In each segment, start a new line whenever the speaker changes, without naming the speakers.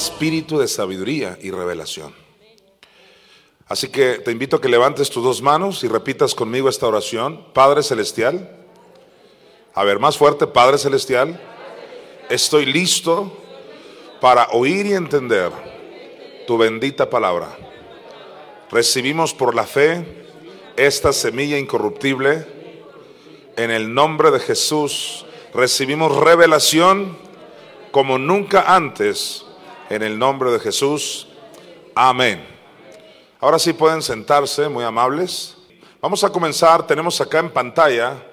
Espíritu de sabiduría y revelación. Así que te invito a que levantes tus dos manos y repitas conmigo esta oración. Padre Celestial, a ver, más fuerte, Padre Celestial, estoy listo para oír y entender tu bendita palabra. Recibimos por la fe esta semilla incorruptible. En el nombre de Jesús recibimos revelación como nunca antes en el nombre de Jesús. Amén. Ahora sí pueden sentarse, muy amables. Vamos a comenzar, tenemos acá en pantalla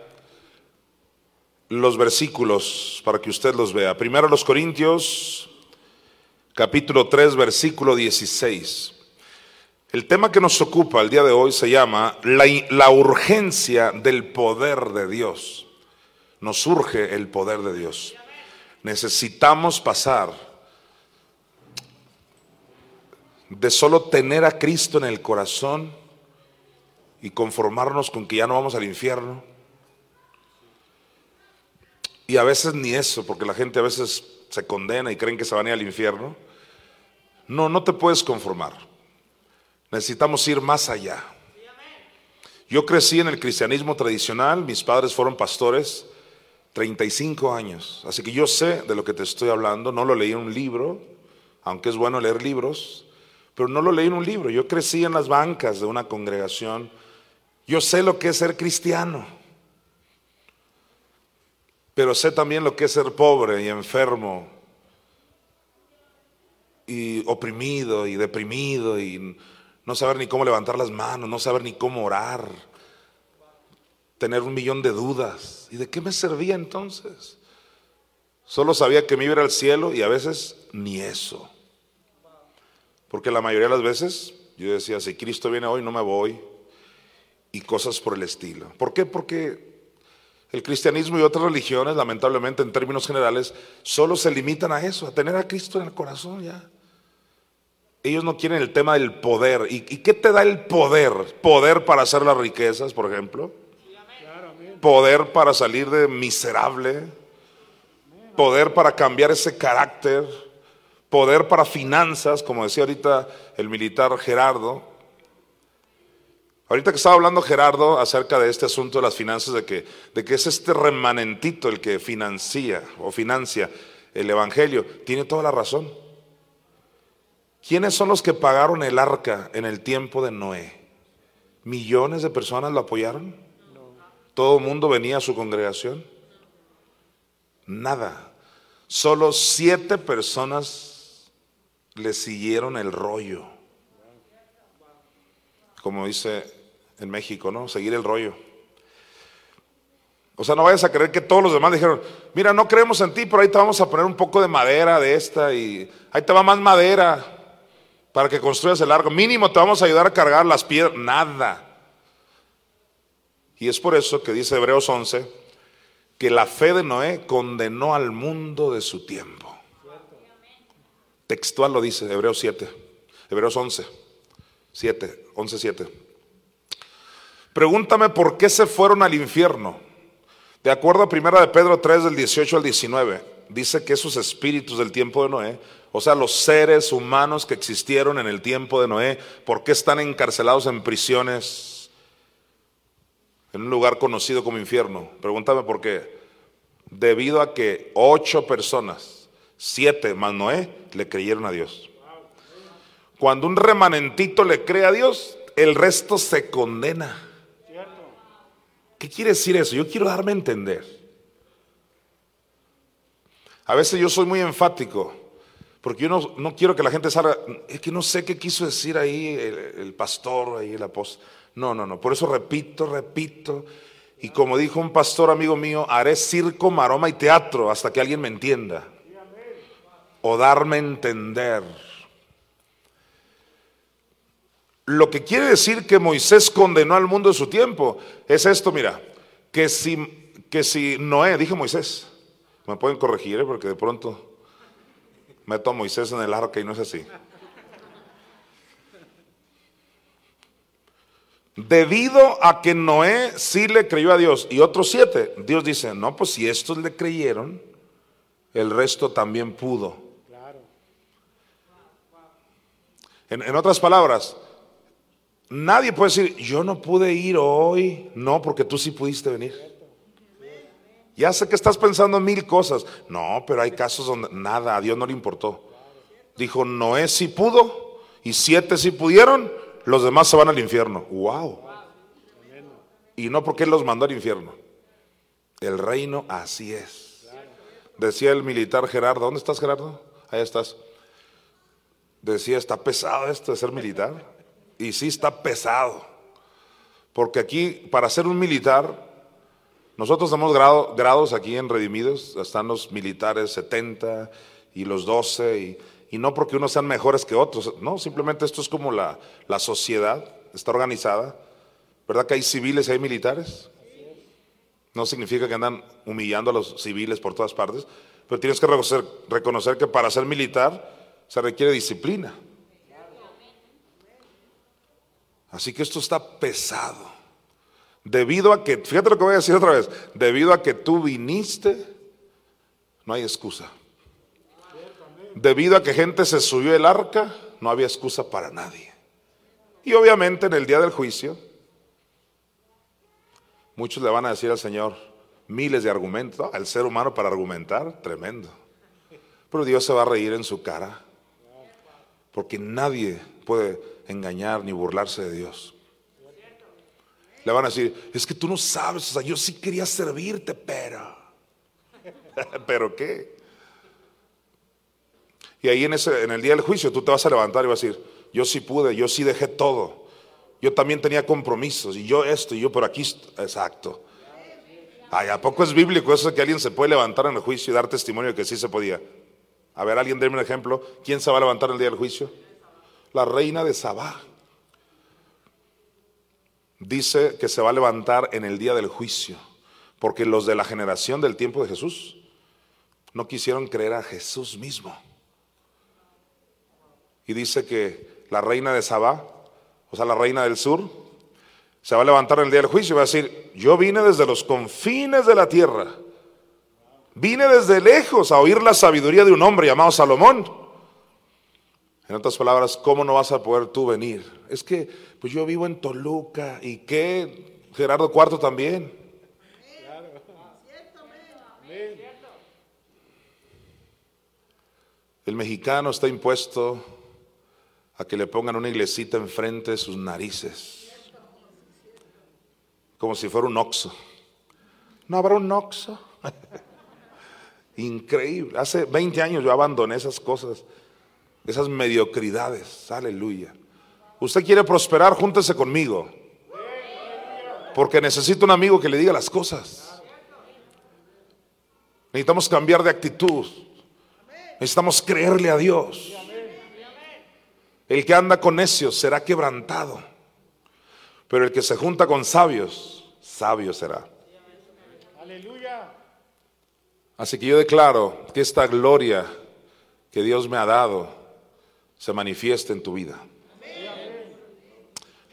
los versículos para que usted los vea. Primero los Corintios, capítulo 3, versículo 16. El tema que nos ocupa el día de hoy se llama la, la urgencia del poder de Dios. Nos surge el poder de Dios. Necesitamos pasar de solo tener a Cristo en el corazón y conformarnos con que ya no vamos al infierno. Y a veces ni eso, porque la gente a veces se condena y creen que se van a ir al infierno. No, no te puedes conformar. Necesitamos ir más allá. Yo crecí en el cristianismo tradicional, mis padres fueron pastores 35 años, así que yo sé de lo que te estoy hablando, no lo leí en un libro, aunque es bueno leer libros, pero no lo leí en un libro. Yo crecí en las bancas de una congregación. Yo sé lo que es ser cristiano, pero sé también lo que es ser pobre y enfermo y oprimido y deprimido y no saber ni cómo levantar las manos, no saber ni cómo orar, tener un millón de dudas. ¿Y de qué me servía entonces? Solo sabía que me iba a ir al cielo y a veces ni eso. Porque la mayoría de las veces yo decía, si Cristo viene hoy, no me voy. Y cosas por el estilo. ¿Por qué? Porque el cristianismo y otras religiones, lamentablemente en términos generales, solo se limitan a eso, a tener a Cristo en el corazón ya. Ellos no quieren el tema del poder. ¿Y, qué te da el poder? Poder para hacer las riquezas, por ejemplo. Poder para salir de miserable. Poder para cambiar ese carácter poder para finanzas, como decía ahorita el militar Gerardo. Ahorita que estaba hablando Gerardo acerca de este asunto de las finanzas, de que, de que es este remanentito el que financia o financia el Evangelio, tiene toda la razón. ¿Quiénes son los que pagaron el arca en el tiempo de Noé? ¿Millones de personas lo apoyaron? ¿Todo el mundo venía a su congregación? Nada. Solo siete personas le siguieron el rollo. Como dice en México, ¿no? Seguir el rollo. O sea, no vayas a creer que todos los demás dijeron, mira, no creemos en ti, pero ahí te vamos a poner un poco de madera de esta y ahí te va más madera para que construyas el arco. Mínimo te vamos a ayudar a cargar las piedras. Nada. Y es por eso que dice Hebreos 11 que la fe de Noé condenó al mundo de su tiempo. Textual lo dice, Hebreos 7, Hebreos 11, 7, 11, 7. Pregúntame por qué se fueron al infierno. De acuerdo a primera de Pedro 3 del 18 al 19, dice que esos espíritus del tiempo de Noé, o sea, los seres humanos que existieron en el tiempo de Noé, ¿por qué están encarcelados en prisiones en un lugar conocido como infierno? Pregúntame por qué. Debido a que ocho personas siete más Noé le creyeron a Dios. Cuando un remanentito le cree a Dios, el resto se condena. ¿Qué quiere decir eso? Yo quiero darme a entender. A veces yo soy muy enfático, porque yo no, quiero que la gente salga, es que no sé qué quiso decir ahí el, el pastor, ahí el apóstol. No, no, no, por eso repito, repito. Y como dijo un pastor amigo mío, haré circo, maroma y teatro hasta que alguien me entienda o darme a entender. Lo que quiere decir que Moisés condenó al mundo de su tiempo es esto, mira, que si, que si Noé, dije Moisés, me pueden corregir ¿eh? porque de pronto meto a Moisés en el arca y no es así. Debido a que Noé sí le creyó a Dios y otros siete, Dios dice, no, pues si estos le creyeron, el resto también pudo. En, otras palabras, nadie puede decir, yo no pude ir hoy, no, porque tú sí pudiste venir. Ya sé que estás pensando en mil cosas. No, pero hay casos donde nada, a Dios no le importó. Dijo, Noé sí pudo y siete sí pudieron, los demás se van al infierno. ¡Wow! Y no porque Él los mandó al infierno. El reino así es. Decía el militar Gerardo, ¿dónde estás Gerardo? Ahí estás. Decía, está pesado esto de ser militar. Y sí está pesado. Porque aquí, para ser un militar, nosotros tenemos grados aquí en Redimidos, están los militares 70 y los 12 y y no porque unos sean mejores que otros, no, simplemente esto es como la, la sociedad, está organizada. ¿Verdad que hay civiles y hay militares? No significa que andan humillando a los civiles por todas partes, pero tienes que reconocer, reconocer que para ser militar se requiere disciplina. Así que esto está pesado. Debido a que, fíjate lo que voy a decir otra vez, debido a que tú viniste, no hay excusa. Debido a que gente se subió el arca, no había excusa para nadie. Y obviamente en el día del juicio, muchos le van a decir al Señor miles de argumentos, al ser humano para argumentar, tremendo. Pero Dios se va a reír en su cara, porque nadie puede engañar ni burlarse de Dios. Le van a decir, es que tú no sabes, o sea, yo sí quería servirte, pero... ¿Pero qué? Y ahí en, ese, en el día del juicio tú te vas a levantar y vas a decir, yo sí pude, yo sí dejé todo. Yo también tenía compromisos y yo esto y yo por aquí, exacto. Ay, ¿a poco es bíblico eso que alguien se puede levantar en el juicio y dar testimonio de que sí se podía? A ver, alguien déme un ejemplo. ¿Quién se va a levantar el día del juicio? La reina de Sabá. Dice que se va a levantar en el día del juicio, porque los de la generación del tiempo de Jesús no quisieron creer a Jesús mismo. Y dice que la reina de Sabá, o sea, la reina del sur, se va a levantar en el día del juicio y va a decir, yo vine desde los confines de la tierra, vine desde lejos a oír la sabiduría de un hombre llamado Salomón. En otras palabras, ¿cómo no vas a poder tú venir? Es que, pues yo vivo en Toluca y que Gerardo Cuarto también. El mexicano está impuesto a que le pongan una iglesita enfrente de sus narices, como si fuera un oxo. ¿No habrá un oxo? Increíble. Hace 20 años yo abandoné esas cosas, esas mediocridades. Aleluya. Usted quiere prosperar, júntese conmigo. Porque necesito un amigo que le diga las cosas. Necesitamos cambiar de actitud. Necesitamos creerle a Dios. El que anda con necios será quebrantado, pero el que se junta con sabios, sabio será. Aleluya. Así que yo declaro que esta gloria que Dios me ha dado se manifieste en tu vida.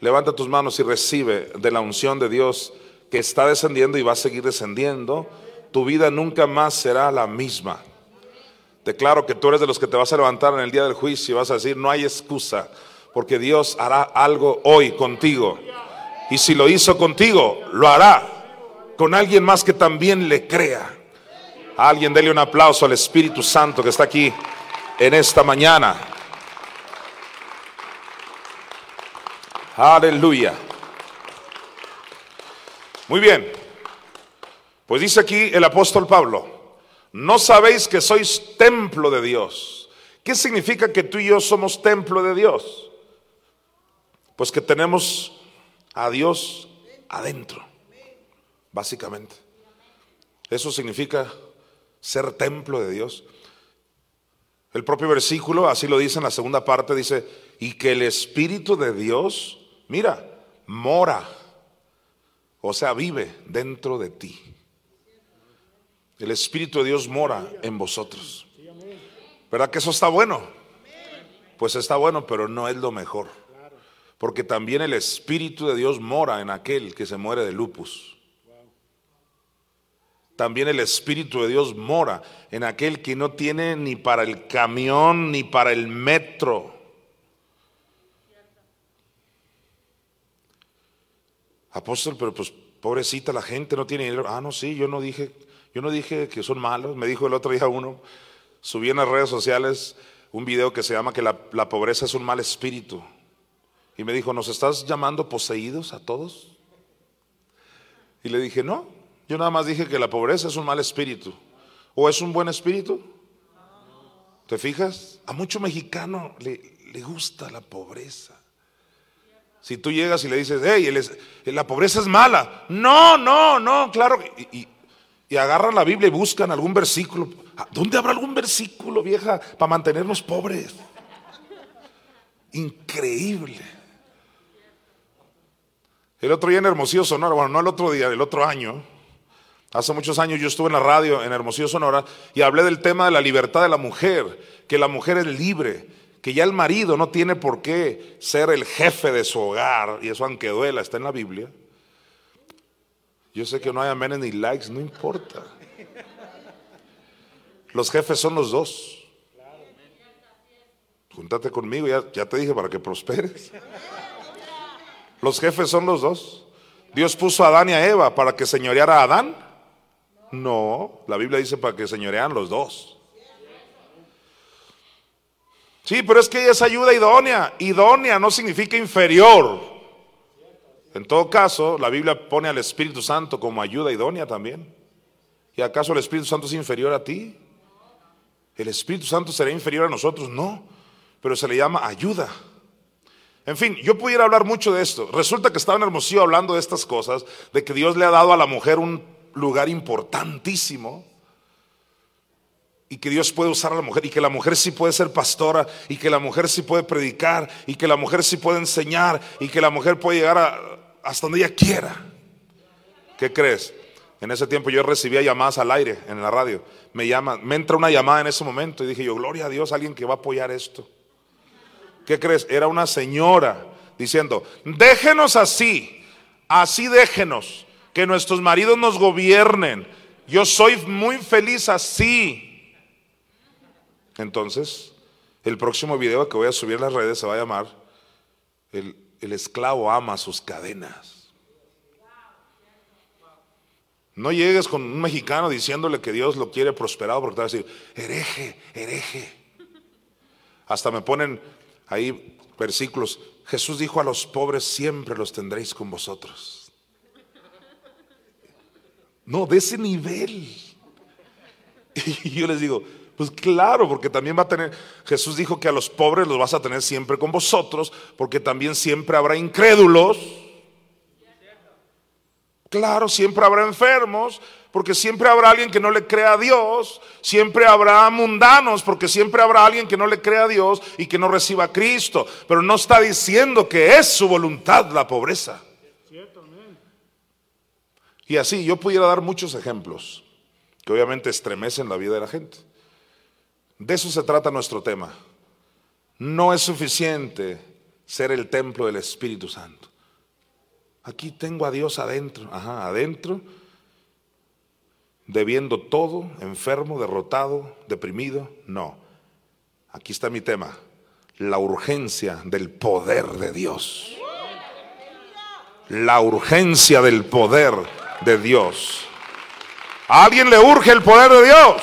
Levanta tus manos y recibe de la unción de Dios que está descendiendo y va a seguir descendiendo. Tu vida nunca más será la misma. Declaro que tú eres de los que te vas a levantar en el día del juicio y vas a decir, no hay excusa, porque Dios hará algo hoy contigo. Y si lo hizo contigo, lo hará con alguien más que también le crea. Alguien dele un aplauso al Espíritu Santo que está aquí en esta mañana. Aleluya. Muy bien. Pues dice aquí el apóstol Pablo, no sabéis que sois templo de Dios. ¿Qué significa que tú y yo somos templo de Dios? Pues que tenemos a Dios adentro, básicamente. Eso significa ser templo de Dios. El propio versículo, así lo dice en la segunda parte, dice, y que el Espíritu de Dios, mira, mora, o sea, vive dentro de ti. El Espíritu de Dios mora en vosotros. ¿Verdad que eso está bueno? Pues está bueno, pero no es lo mejor. Porque también el Espíritu de Dios mora en aquel que se muere de lupus. También el Espíritu de Dios mora en aquel que no tiene ni para el camión ni para el metro. Apóstol, pero pues pobrecita la gente no tiene dinero. Ah, no, sí, yo no dije, yo no dije que son malos. Me dijo el otro día uno, subí en las redes sociales un video que se llama que la, la pobreza es un mal espíritu. Y me dijo, ¿nos estás llamando poseídos a todos? Y le dije, no, yo nada más dije que la pobreza es un mal espíritu. ¿O es un buen espíritu? ¿Te fijas? A mucho mexicano le, le gusta la pobreza. Si tú llegas y le dices, hey, la pobreza es mala. No, no, no, claro. Y, y, agarran la Biblia y buscan algún versículo. ¿Dónde habrá algún versículo, vieja, para mantenernos pobres? Increíble. El otro día en Hermosillo, Sonora, bueno, no el otro día, el otro año, Hace muchos años yo estuve en la radio en Hermosillo, Sonora, y hablé del tema de la libertad de la mujer, que la mujer es libre, que ya el marido no tiene por qué ser el jefe de su hogar, y eso aunque duela, está en la Biblia. Yo sé que no hay amenes ni likes, no importa. Los jefes son los dos. Júntate conmigo, ya, ya te dije para que prosperes. Los jefes son los dos. Dios puso a Adán y a Eva para que señoreara a Adán no, la Biblia dice para que señorean los dos. Sí, pero es que ella es ayuda idónea. Idónea no significa inferior. En todo caso, la Biblia pone al Espíritu Santo como ayuda idónea también. ¿Y acaso el Espíritu Santo es inferior a ti? ¿El Espíritu Santo será inferior a nosotros? No, pero se le llama ayuda. En fin, yo pudiera hablar mucho de esto. Resulta que estaba en Hermosillo hablando de estas cosas, de que Dios le ha dado a la mujer un lugar importantísimo y que Dios puede usar a la mujer y que la mujer sí puede ser pastora y que la mujer sí puede predicar y que la mujer sí puede enseñar y que la mujer puede llegar hasta donde ella quiera. ¿Qué crees? En ese tiempo yo recibía llamadas al aire en la radio. Me llama, me entra una llamada en ese momento y dije yo, gloria a Dios, alguien que va a apoyar esto. ¿Qué crees? Era una señora diciendo, déjenos así, así déjenos que nuestros maridos nos gobiernen. Yo soy muy feliz así. Entonces, el próximo video que voy a subir a las redes se va a llamar El, esclavo ama sus cadenas. No llegues con un mexicano diciéndole que Dios lo quiere prosperado porque te va a decir, hereje, hereje. Hasta me ponen ahí versículos. Jesús dijo a los pobres, siempre los tendréis con vosotros. No, de ese nivel. Y yo les digo, pues claro, porque también va a tener, Jesús dijo que a los pobres los vas a tener siempre con vosotros, porque también siempre habrá incrédulos. Claro, siempre habrá enfermos, porque siempre habrá alguien que no le crea a Dios, siempre habrá mundanos, porque siempre habrá alguien que no le crea a Dios y que no reciba a Cristo, pero no está diciendo que es su voluntad la pobreza. Y así yo pudiera dar muchos ejemplos que obviamente estremecen la vida de la gente. De eso se trata nuestro tema. No es suficiente ser el templo del Espíritu Santo. Aquí tengo a Dios adentro, ajá, adentro, debiendo todo, enfermo, derrotado, deprimido. No. Aquí está mi tema, la urgencia del poder de Dios. La urgencia del poder de Dios. A alguien le urge el poder de Dios.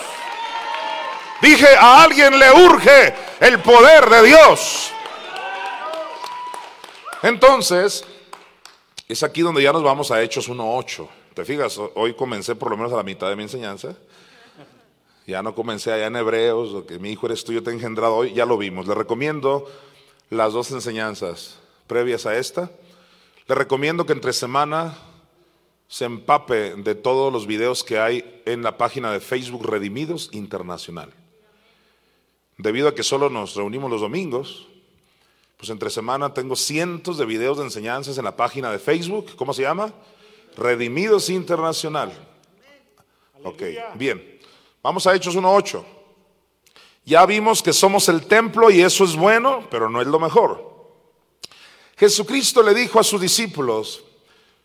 Dije, a alguien le urge el poder de Dios. Entonces, es aquí donde ya nos vamos a Hechos 1.8. ¿Te fijas? Hoy comencé por lo menos a la mitad de mi enseñanza. Ya no comencé allá en Hebreos, lo que mi hijo eres tú, yo te he engendrado hoy, ya lo vimos. Le recomiendo las dos enseñanzas previas a esta. Le recomiendo que entre semana se empape de todos los videos que hay en la página de Facebook Redimidos Internacional. debido a que solo nos reunimos los domingos, pues entre semana tengo cientos de videos de enseñanzas en la página de Facebook. ¿Cómo se llama? Redimidos Internacional. Ok, bien. Vamos a Hechos 1.8. Ya vimos que somos el templo y eso es bueno, pero no es lo mejor. Jesucristo le dijo a sus discípulos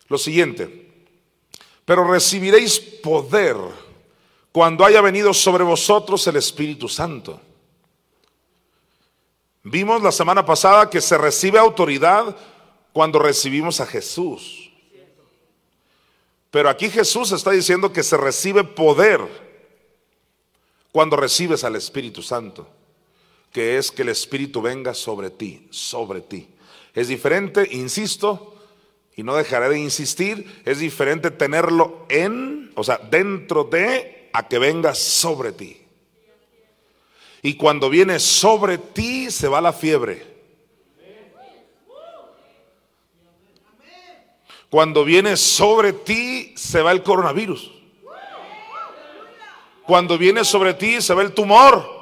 lo siguiente, pero recibiréis poder cuando haya venido sobre vosotros el Espíritu Santo. Vimos la semana pasada que se recibe autoridad cuando recibimos a Jesús. Pero aquí Jesús está diciendo que se recibe poder cuando recibes al Espíritu Santo, que es que el Espíritu venga sobre ti, sobre ti. Es diferente, insisto, y no dejaré de insistir, es diferente tenerlo en, o sea, dentro de, a que venga sobre ti. Y cuando viene sobre ti, se va la fiebre. Cuando viene sobre ti, se va el coronavirus. Cuando viene sobre ti, se va el tumor.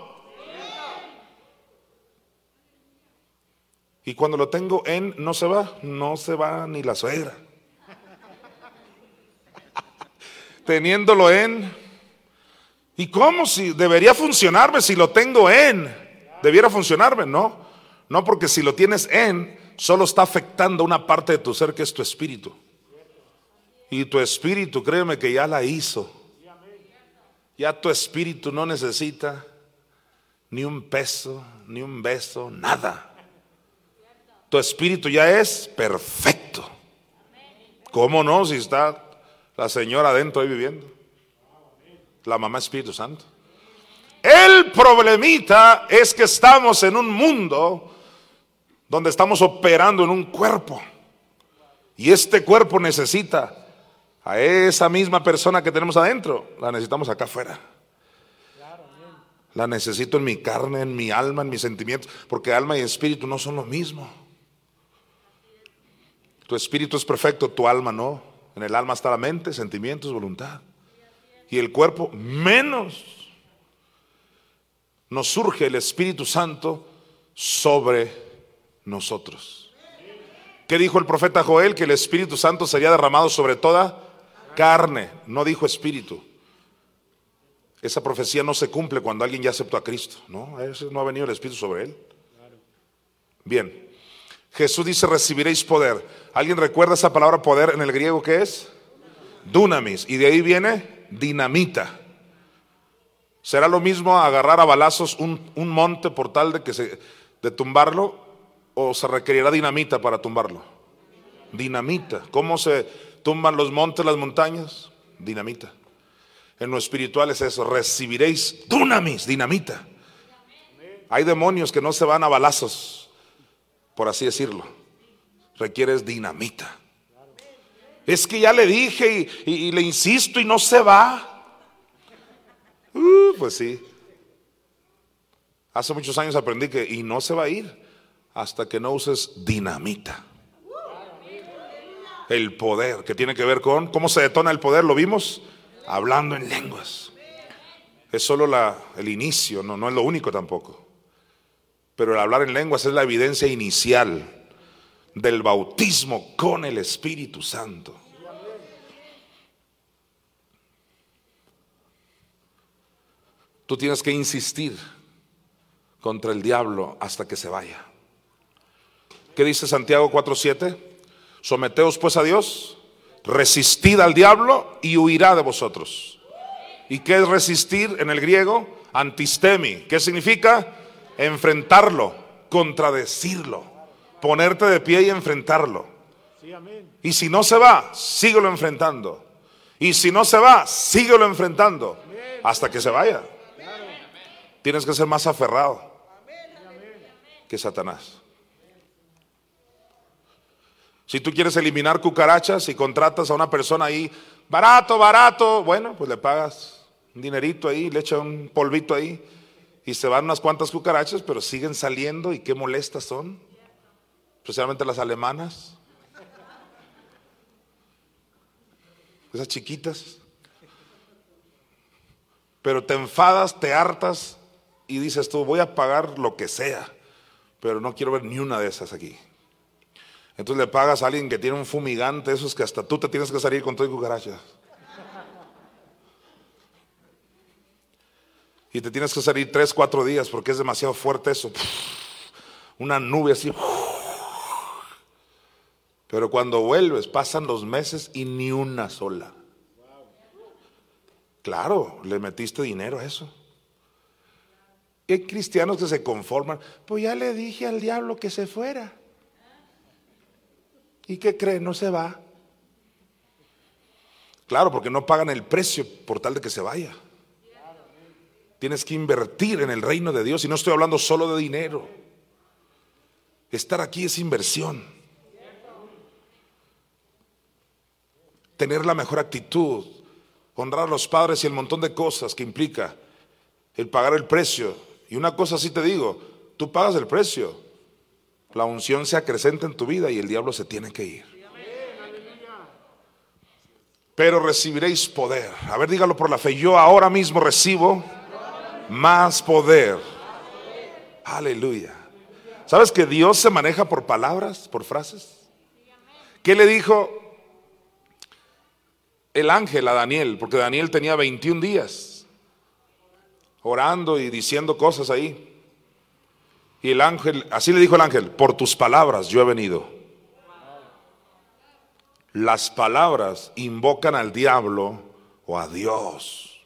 Y cuando lo tengo en, no se va, no se va ni la suegra. Teniéndolo en, ¿y cómo si debería funcionarme si lo tengo en? Debiera funcionarme, no. No porque si lo tienes en, solo está afectando una parte de tu ser que es tu espíritu. Y tu espíritu, créeme que ya la hizo. Ya tu espíritu no necesita ni un peso, ni un beso, nada. Tu espíritu ya es perfecto. ¿Cómo no? Si está la señora adentro ahí viviendo. La mamá Espíritu Santo. El problemita es que estamos en un mundo donde estamos operando en un cuerpo. Y este cuerpo necesita a esa misma persona que tenemos adentro, la necesitamos acá afuera. La necesito en mi carne, en mi alma, en mis sentimientos, porque alma y espíritu no son lo mismo. Tu espíritu es perfecto, tu alma no. En el alma está la mente, sentimientos, voluntad. Y el cuerpo menos. Nos surge el Espíritu Santo sobre nosotros. ¿Qué dijo el profeta Joel? Que el Espíritu Santo sería derramado sobre toda carne, no dijo espíritu. Esa profecía no se cumple cuando alguien ya aceptó a Cristo, ¿no? no ha venido el Espíritu sobre él. Bien, Jesús dice, recibiréis poder. ¿Alguien recuerda esa palabra poder en el griego que es? Dunamis. Y de ahí viene dinamita. ¿Será lo mismo agarrar a balazos un, un monte por tal de, que se, de tumbarlo? ¿O se requerirá dinamita para tumbarlo? Dinamita. ¿Cómo se tumban los montes, las montañas? Dinamita. En lo espiritual es eso. Recibiréis dunamis, dinamita. Hay demonios que no se van a balazos por así decirlo. Requieres dinamita. Es que ya le dije y, le insisto y no se va. Uh, pues sí. Hace muchos años aprendí que y no se va a ir hasta que no uses dinamita. El poder, que tiene que ver con cómo se detona el poder, lo vimos hablando en lenguas. Es solo la, el inicio, no, no es lo único tampoco. Pero el hablar en lenguas es la evidencia inicial del bautismo con el Espíritu Santo. Tú tienes que insistir contra el diablo hasta que se vaya. ¿Qué dice Santiago 4:7? Someteos pues a Dios, resistid al diablo y huirá de vosotros. ¿Y qué es resistir en el griego? Antistemi. ¿Qué significa? enfrentarlo, contradecirlo, ponerte de pie y enfrentarlo. Y si no se va, síguelo enfrentando. Y si no se va, síguelo enfrentando hasta que se vaya. Tienes que ser más aferrado que Satanás. Si tú quieres eliminar cucarachas y contratas a una persona ahí, barato, barato, bueno, pues le pagas un dinerito ahí, le echa un polvito ahí y se van unas cuantas cucarachas, pero siguen saliendo y qué molestas son, especialmente las alemanas, esas chiquitas. Pero te enfadas, te hartas y dices tú, voy a pagar lo que sea, pero no quiero ver ni una de esas aquí. Entonces le pagas a alguien que tiene un fumigante, esos que hasta tú te tienes que salir con todo y cucarachas. Y te tienes que salir tres, cuatro días porque es demasiado fuerte eso. Una nube así. Pero cuando vuelves, pasan los meses y ni una sola. Claro, le metiste dinero a eso. hay cristianos que se conforman. Pues ya le dije al diablo que se fuera. ¿Y qué cree? No se va. Claro, porque no pagan el precio por tal de que se vaya. Tienes que invertir en el reino de Dios y no estoy hablando solo de dinero. Estar aquí es inversión. Tener la mejor actitud, honrar a los padres y el montón de cosas que implica el pagar el precio. Y una cosa sí te digo, tú pagas el precio, la unción se acrecenta en tu vida y el diablo se tiene que ir. Pero recibiréis poder. A ver, dígalo por la fe. Yo ahora mismo recibo más poder. Aleluya. ¿Sabes que Dios se maneja por palabras, por frases? ¿Qué le dijo el ángel a Daniel? Porque Daniel tenía 21 días orando y diciendo cosas ahí. Y el ángel, así le dijo el ángel, por tus palabras yo he venido. Las palabras invocan al diablo o a Dios.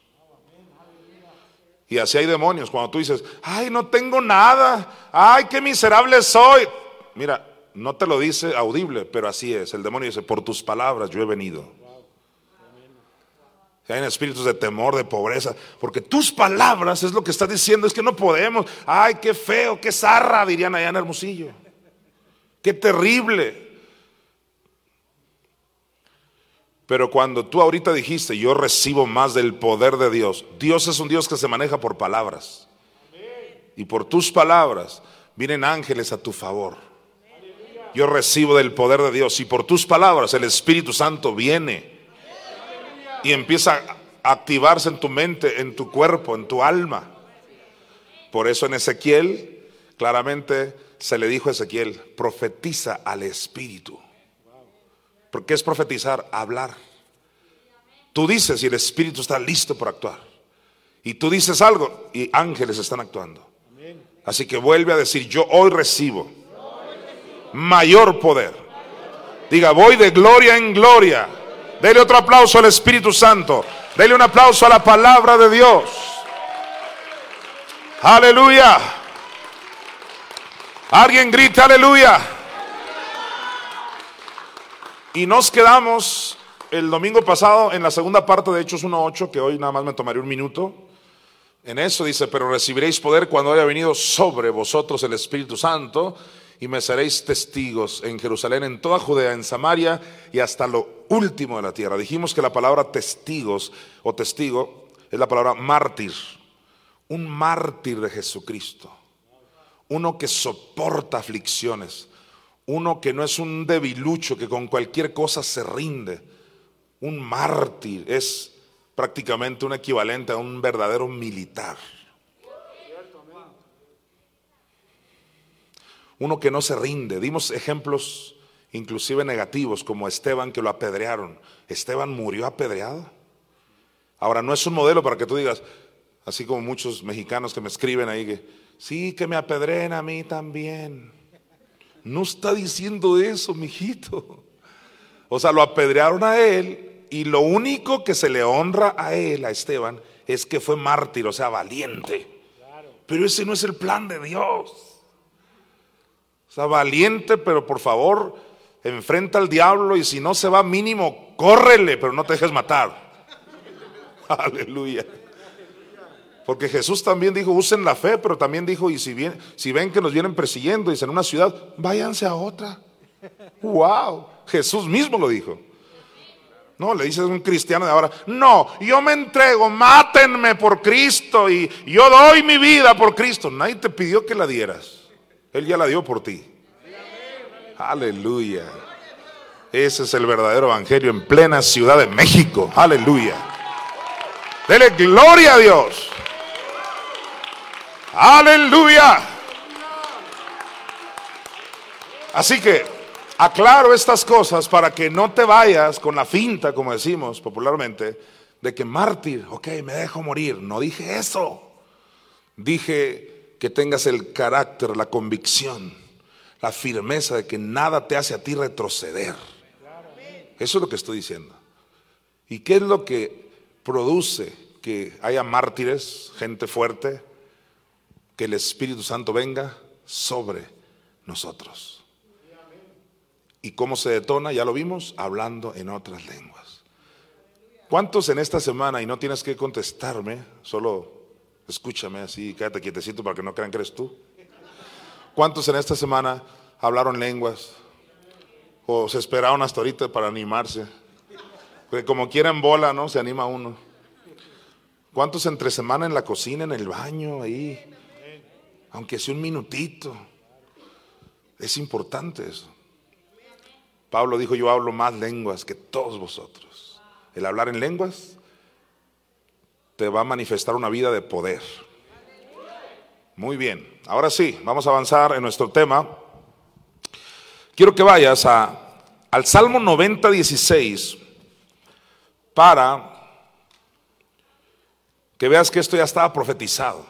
Y así hay demonios. Cuando tú dices, ay, no tengo nada, ay, qué miserable soy. Mira, no te lo dice audible, pero así es. El demonio dice, por tus palabras yo he venido. Hay espíritus de temor, de pobreza, porque tus palabras es lo que estás diciendo, es que no podemos. Ay, qué feo, qué zarra, dirían allá en Hermosillo. Qué terrible. Pero cuando tú ahorita dijiste, yo recibo más del poder de Dios, Dios es un Dios que se maneja por palabras. Y por tus palabras vienen ángeles a tu favor. Yo recibo del poder de Dios y por tus palabras el Espíritu Santo viene y empieza a activarse en tu mente, en tu cuerpo, en tu alma. Por eso en Ezequiel claramente se le dijo a Ezequiel, profetiza al Espíritu. Porque es profetizar, hablar. Tú dices y el Espíritu está listo por actuar. Y tú dices algo y ángeles están actuando. Así que vuelve a decir, yo hoy recibo mayor poder. Diga, voy de gloria en gloria. Dele otro aplauso al Espíritu Santo. Dele un aplauso a la palabra de Dios. Aleluya. Alguien grita aleluya. Y nos quedamos el domingo pasado en la segunda parte de Hechos 1.8, que hoy nada más me tomaré un minuto. En eso dice, pero recibiréis poder cuando haya venido sobre vosotros el Espíritu Santo y me seréis testigos en Jerusalén, en toda Judea, en Samaria y hasta lo último de la tierra. Dijimos que la palabra testigos o testigo es la palabra mártir, un mártir de Jesucristo, uno que soporta aflicciones, uno que no es un debilucho, que con cualquier cosa se rinde. Un mártir es prácticamente un equivalente a un verdadero militar. Uno que no se rinde. Dimos ejemplos inclusive negativos, como Esteban que lo apedrearon. Esteban murió apedreado. Ahora, no es un modelo para que tú digas, así como muchos mexicanos que me escriben ahí, que sí, que me apedreen a mí también. No está diciendo eso, mijito. O sea, lo apedrearon a él y lo único que se le honra a él, a Esteban, es que fue mártir, o sea, valiente. Pero ese no es el plan de Dios. O sea, valiente, pero por favor, enfrenta al diablo y si no se va mínimo, córrele, pero no te dejes matar. Aleluya. Porque Jesús también dijo, usen la fe, pero también dijo, y si, bien, si ven que nos vienen persiguiendo, dicen en una ciudad, váyanse a otra. Wow, Jesús mismo lo dijo. No, le dices a un cristiano de ahora, no, yo me entrego, mátenme por Cristo y yo doy mi vida por Cristo. Nadie te pidió que la dieras. Él ya la dio por ti. Aleluya. Ese es el verdadero evangelio en plena ciudad de México. Aleluya. Dele gloria a Dios. Aleluya. Así que aclaro estas cosas para que no te vayas con la finta, como decimos popularmente, de que mártir, ok, me dejo morir. No dije eso. Dije que tengas el carácter, la convicción, la firmeza de que nada te hace a ti retroceder. Eso es lo que estoy diciendo. ¿Y qué es lo que produce que haya mártires, gente fuerte, que el Espíritu Santo venga sobre nosotros? ¿Y cómo se detona? Ya lo vimos, hablando en otras lenguas. ¿Cuántos en esta semana, y no tienes que contestarme, solo escúchame así, cállate quietecito para que no crean que eres tú? ¿Cuántos en esta semana hablaron lenguas? ¿O se esperaron hasta ahorita para animarse? Porque como quieren bola, ¿no? Se anima uno. ¿Cuántos entre semana en la cocina, en el baño, ahí? Aunque sea un minutito. Es importante eso. Pablo dijo, yo hablo más lenguas que todos vosotros. El hablar en lenguas va a manifestar una vida de poder. Muy bien, ahora sí, vamos a avanzar en nuestro tema. Quiero que vayas a, al Salmo 90, 16 para que veas que esto ya estaba profetizado.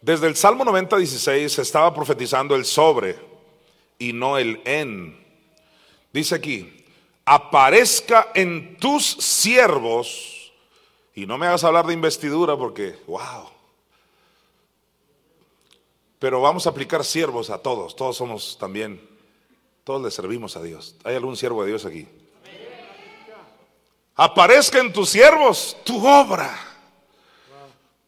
Desde el Salmo 90, 16 se estaba profetizando el sobre y no el en. Dice aquí, aparezca en tus siervos, y no me hagas hablar de investidura porque, wow, pero vamos a aplicar siervos a todos, todos somos también, todos le servimos a Dios. ¿Hay algún siervo de Dios aquí? Aparezca en tus siervos tu obra.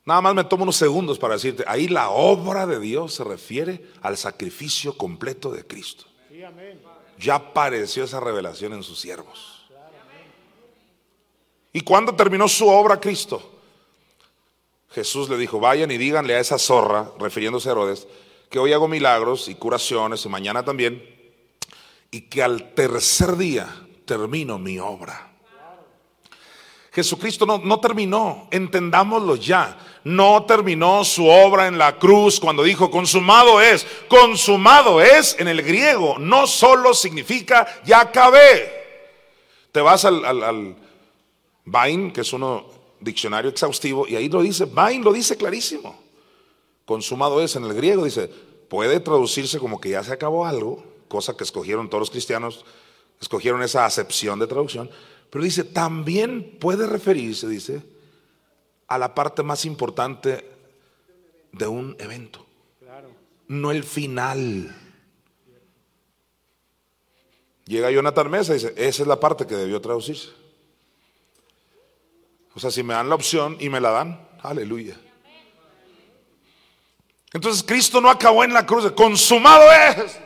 Nada más me tomo unos segundos para decirte, ahí la obra de Dios se refiere al sacrificio completo de Cristo. Ya apareció esa revelación en sus siervos. ¿Y cuándo terminó su obra Cristo? Jesús le dijo, vayan y díganle a esa zorra, refiriéndose a Herodes, que hoy hago milagros y curaciones y mañana también, y que al tercer día termino mi obra. Jesucristo no, no, terminó, entendámoslo ya. No terminó su obra en la cruz cuando dijo, consumado es. Consumado es en el griego. No solo significa ya acabé. Te vas al, al, que es uno diccionario exhaustivo, y ahí lo dice, Bain lo dice clarísimo. Consumado es en el griego, dice, puede traducirse como que ya se acabó algo, cosa que escogieron todos los cristianos, escogieron esa acepción de traducción pero dice, también puede referirse, dice, a la parte más importante de un evento. No el final. Llega Jonathan Mesa y dice, esa es la parte que debió traducirse. O sea, si me dan la opción y me la dan, aleluya. Entonces Cristo no acabó en la cruz, consumado es.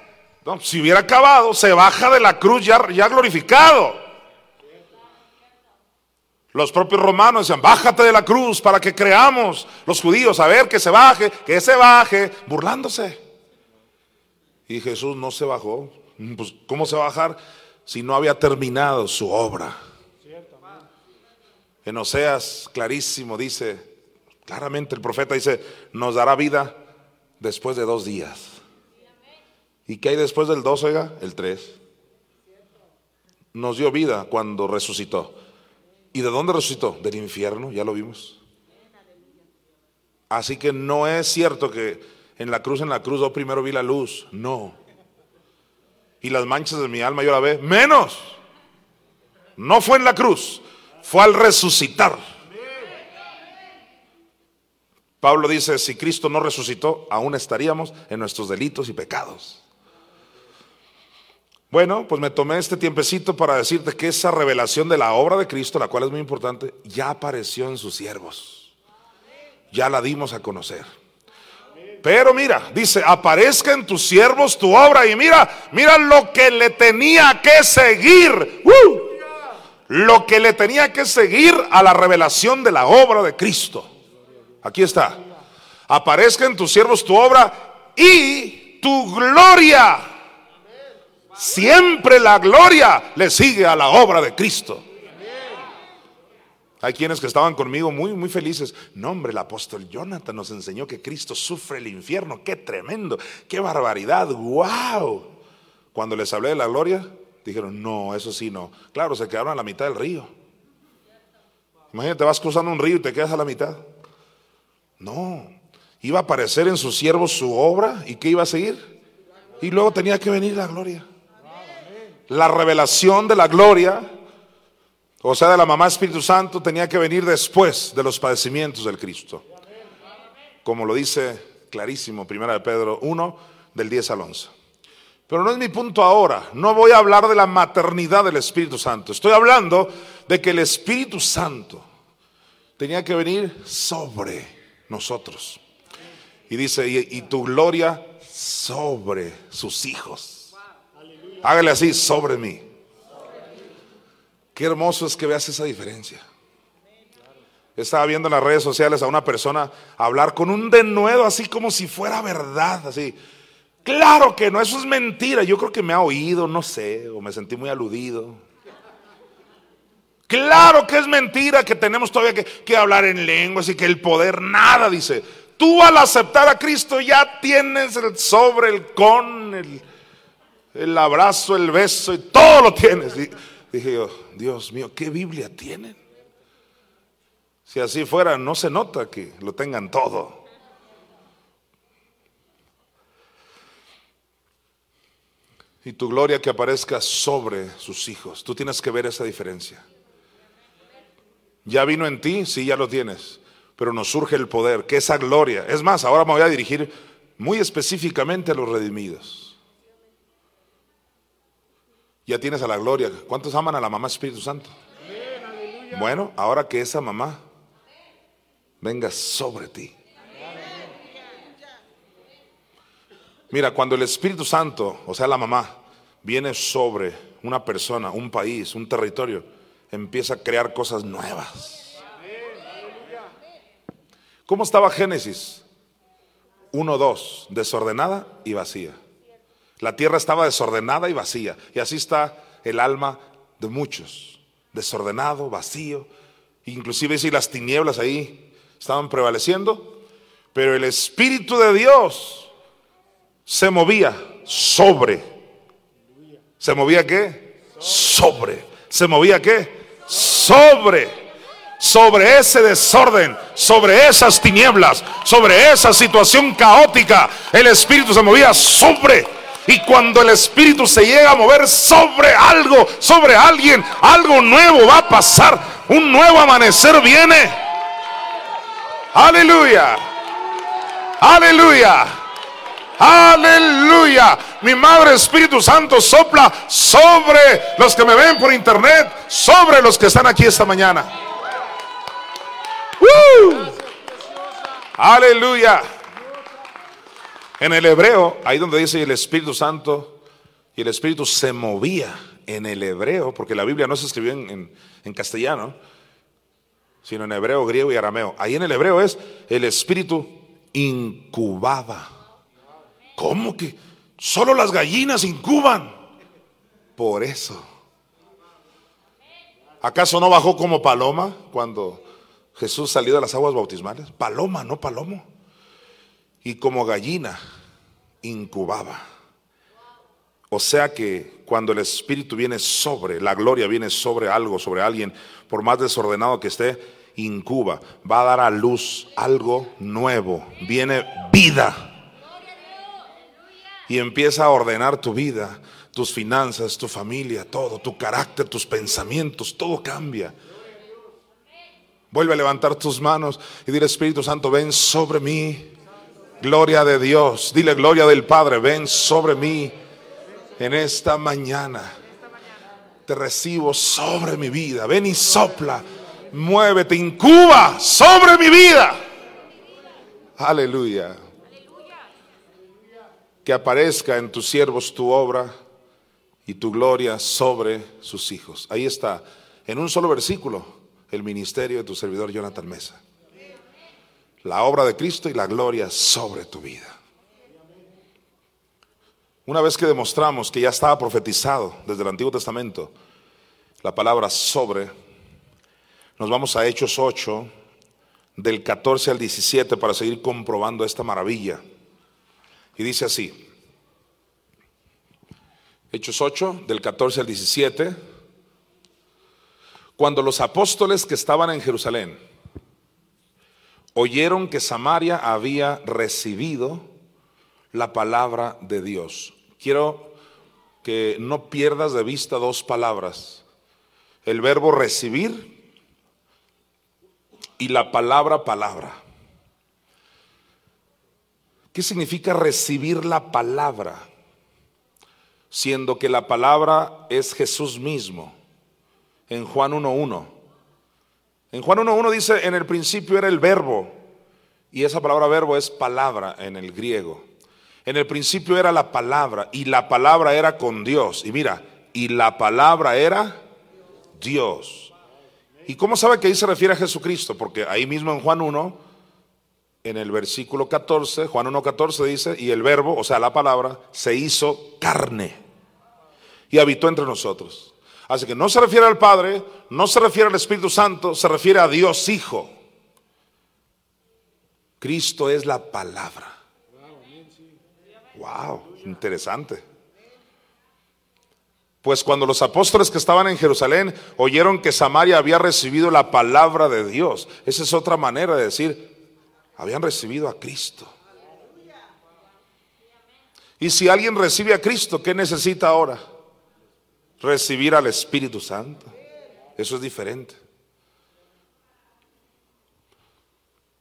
si hubiera acabado, se baja de la cruz ya, ya glorificado. Los propios romanos decían, bájate de la cruz para que creamos. Los judíos, a ver, que se baje, que se baje, burlándose. Y Jesús no se bajó. Pues, ¿cómo se va a bajar si no había terminado su obra? En Oseas, clarísimo, dice, claramente el profeta dice, nos dará vida después de dos días. ¿Y qué hay después del dos, oiga? El tres. Nos dio vida cuando resucitó. ¿Y de dónde resucitó? Del infierno, ya lo vimos. Así que no es cierto que en la cruz, en la cruz, yo primero vi la luz. No. Y las manchas de mi alma yo la ve. Menos. No fue en la cruz, fue al resucitar. Pablo dice, si Cristo no resucitó, aún estaríamos en nuestros delitos y pecados. Bueno, pues me tomé este tiempecito para decirte que esa revelación de la obra de Cristo, la cual es muy importante, ya apareció en sus siervos. Ya la dimos a conocer. Pero mira, dice, aparezca en tus siervos tu obra y mira, mira lo que le tenía que seguir. Lo que le tenía que seguir a la revelación de la obra de Cristo. Aquí está. Aparezca en tus siervos tu obra y tu gloria Siempre la gloria le sigue a la obra de Cristo. Hay quienes que estaban conmigo muy, muy felices. No, hombre, el apóstol Jonathan nos enseñó que Cristo sufre el infierno. Qué tremendo, qué barbaridad, wow. Cuando les hablé de la gloria, dijeron, no, eso sí, no. Claro, se quedaron a la mitad del río. Imagínate, vas cruzando un río y te quedas a la mitad. No, iba a aparecer en sus siervos su obra y ¿qué iba a seguir? Y luego tenía que venir la gloria. La revelación de la gloria o sea, de la mamá Espíritu Santo tenía que venir después de los padecimientos del Cristo. Como lo dice clarísimo, primera de Pedro 1, del 10 al 11. Pero no es mi punto ahora. No voy a hablar de la maternidad del Espíritu Santo. Estoy hablando de que el Espíritu Santo tenía que venir sobre nosotros. Y dice, y, y tu gloria sobre sus hijos. Hágale así, sobre mí. Qué hermoso es que veas esa diferencia. Estaba viendo en las redes sociales a una persona hablar con un denuedo así como si fuera verdad, así. Claro que no, eso es mentira. Yo creo que me ha oído, no sé, o me sentí muy aludido. Claro que es mentira que tenemos todavía que, hablar en lenguas y que el poder, nada, dice. Tú al aceptar a Cristo ya tienes el sobre, el con, el, el abrazo, el beso y todo lo tienes. Dije yo, Dios mío, ¿qué Biblia tienen? Si así fuera, no se nota que lo tengan todo. Y tu gloria que aparezca sobre sus hijos. Tú tienes que ver esa diferencia. Ya vino en ti, sí, ya lo tienes. Pero nos surge el poder, que esa gloria. Es más, ahora me voy a dirigir muy específicamente a los redimidos ya tienes a la gloria. ¿Cuántos aman a la mamá Espíritu Santo? Bueno, ahora que esa mamá venga sobre ti. Mira, cuando el Espíritu Santo, o sea, la mamá, viene sobre una persona, un país, un territorio, empieza a crear cosas nuevas. ¿Cómo estaba Génesis? 1, 2, desordenada y vacía. La tierra estaba desordenada y vacía. Y así está el alma de muchos. Desordenado, vacío. Inclusive si las tinieblas ahí estaban prevaleciendo. Pero el Espíritu de Dios se movía sobre. ¿Se movía qué? Sobre. ¿Se movía qué? Sobre sobre ese desorden, sobre esas tinieblas, sobre esa situación caótica. El Espíritu se movía sobre y cuando el Espíritu se llega a mover sobre algo, sobre alguien, algo nuevo va a pasar. Un nuevo amanecer viene. Aleluya. Aleluya. Aleluya. Mi Madre Espíritu Santo sopla sobre los que me ven por internet, sobre los que están aquí esta mañana. Aleluya. En el hebreo, ahí donde dice el Espíritu Santo, y el Espíritu se movía en el hebreo, porque la Biblia no se escribió en, castellano, sino en hebreo, griego y arameo. Ahí en el hebreo es el Espíritu incubaba. ¿Cómo que solo las gallinas incuban? Por eso. ¿Acaso no bajó como paloma cuando Jesús salió de las aguas bautismales? Paloma, no palomo y como gallina incubaba. O sea que cuando el Espíritu viene sobre, la gloria viene sobre algo, sobre alguien, por más desordenado que esté, incuba, va a dar a luz algo nuevo, viene vida. Y empieza a ordenar tu vida, tus finanzas, tu familia, todo, tu carácter, tus pensamientos, todo cambia. Vuelve a levantar tus manos y dile Espíritu Santo, ven sobre mí. Gloria de Dios. Dile gloria del Padre. Ven sobre mí en esta mañana. Te recibo sobre mi vida. Ven y sopla. Muévete, incuba sobre mi vida. Aleluya. Que aparezca en tus siervos tu obra y tu gloria sobre sus hijos. Ahí está, en un solo versículo, el ministerio de tu servidor Jonathan Mesa la obra de Cristo y la gloria sobre tu vida. Una vez que demostramos que ya estaba profetizado desde el Antiguo Testamento, la palabra sobre, Nos vamos a Hechos 8, del 14 al 17, para seguir comprobando esta maravilla. Y dice así, Hechos 8, del 14 al 17, cuando los apóstoles que estaban en Jerusalén oyeron que Samaria había recibido la palabra de Dios. Quiero que no pierdas de vista dos palabras. El verbo recibir y la palabra palabra. ¿Qué significa recibir la palabra? Siendo que la palabra es Jesús mismo. En Juan 1.1. En Juan 1.1 dice, en el principio era el verbo. Y esa palabra verbo es palabra en el griego. En el principio era la palabra y la palabra era con Dios. Y mira, y la palabra era Dios. ¿Y cómo sabe que ahí se refiere a Jesucristo? Porque ahí mismo en Juan 1, en el versículo 14, Juan 1, 14 dice, y el verbo, o sea, la palabra, se hizo carne y habitó entre nosotros. Así que no se refiere al Padre, no se refiere al Espíritu Santo, se refiere a Dios Hijo. Cristo es la palabra. Wow, interesante. Pues cuando los apóstoles que estaban en Jerusalén oyeron que Samaria había recibido la palabra de Dios, esa es otra manera de decir, habían recibido a Cristo. Y si alguien recibe a Cristo, ¿qué necesita ahora? Recibir al Espíritu Santo. Eso es diferente.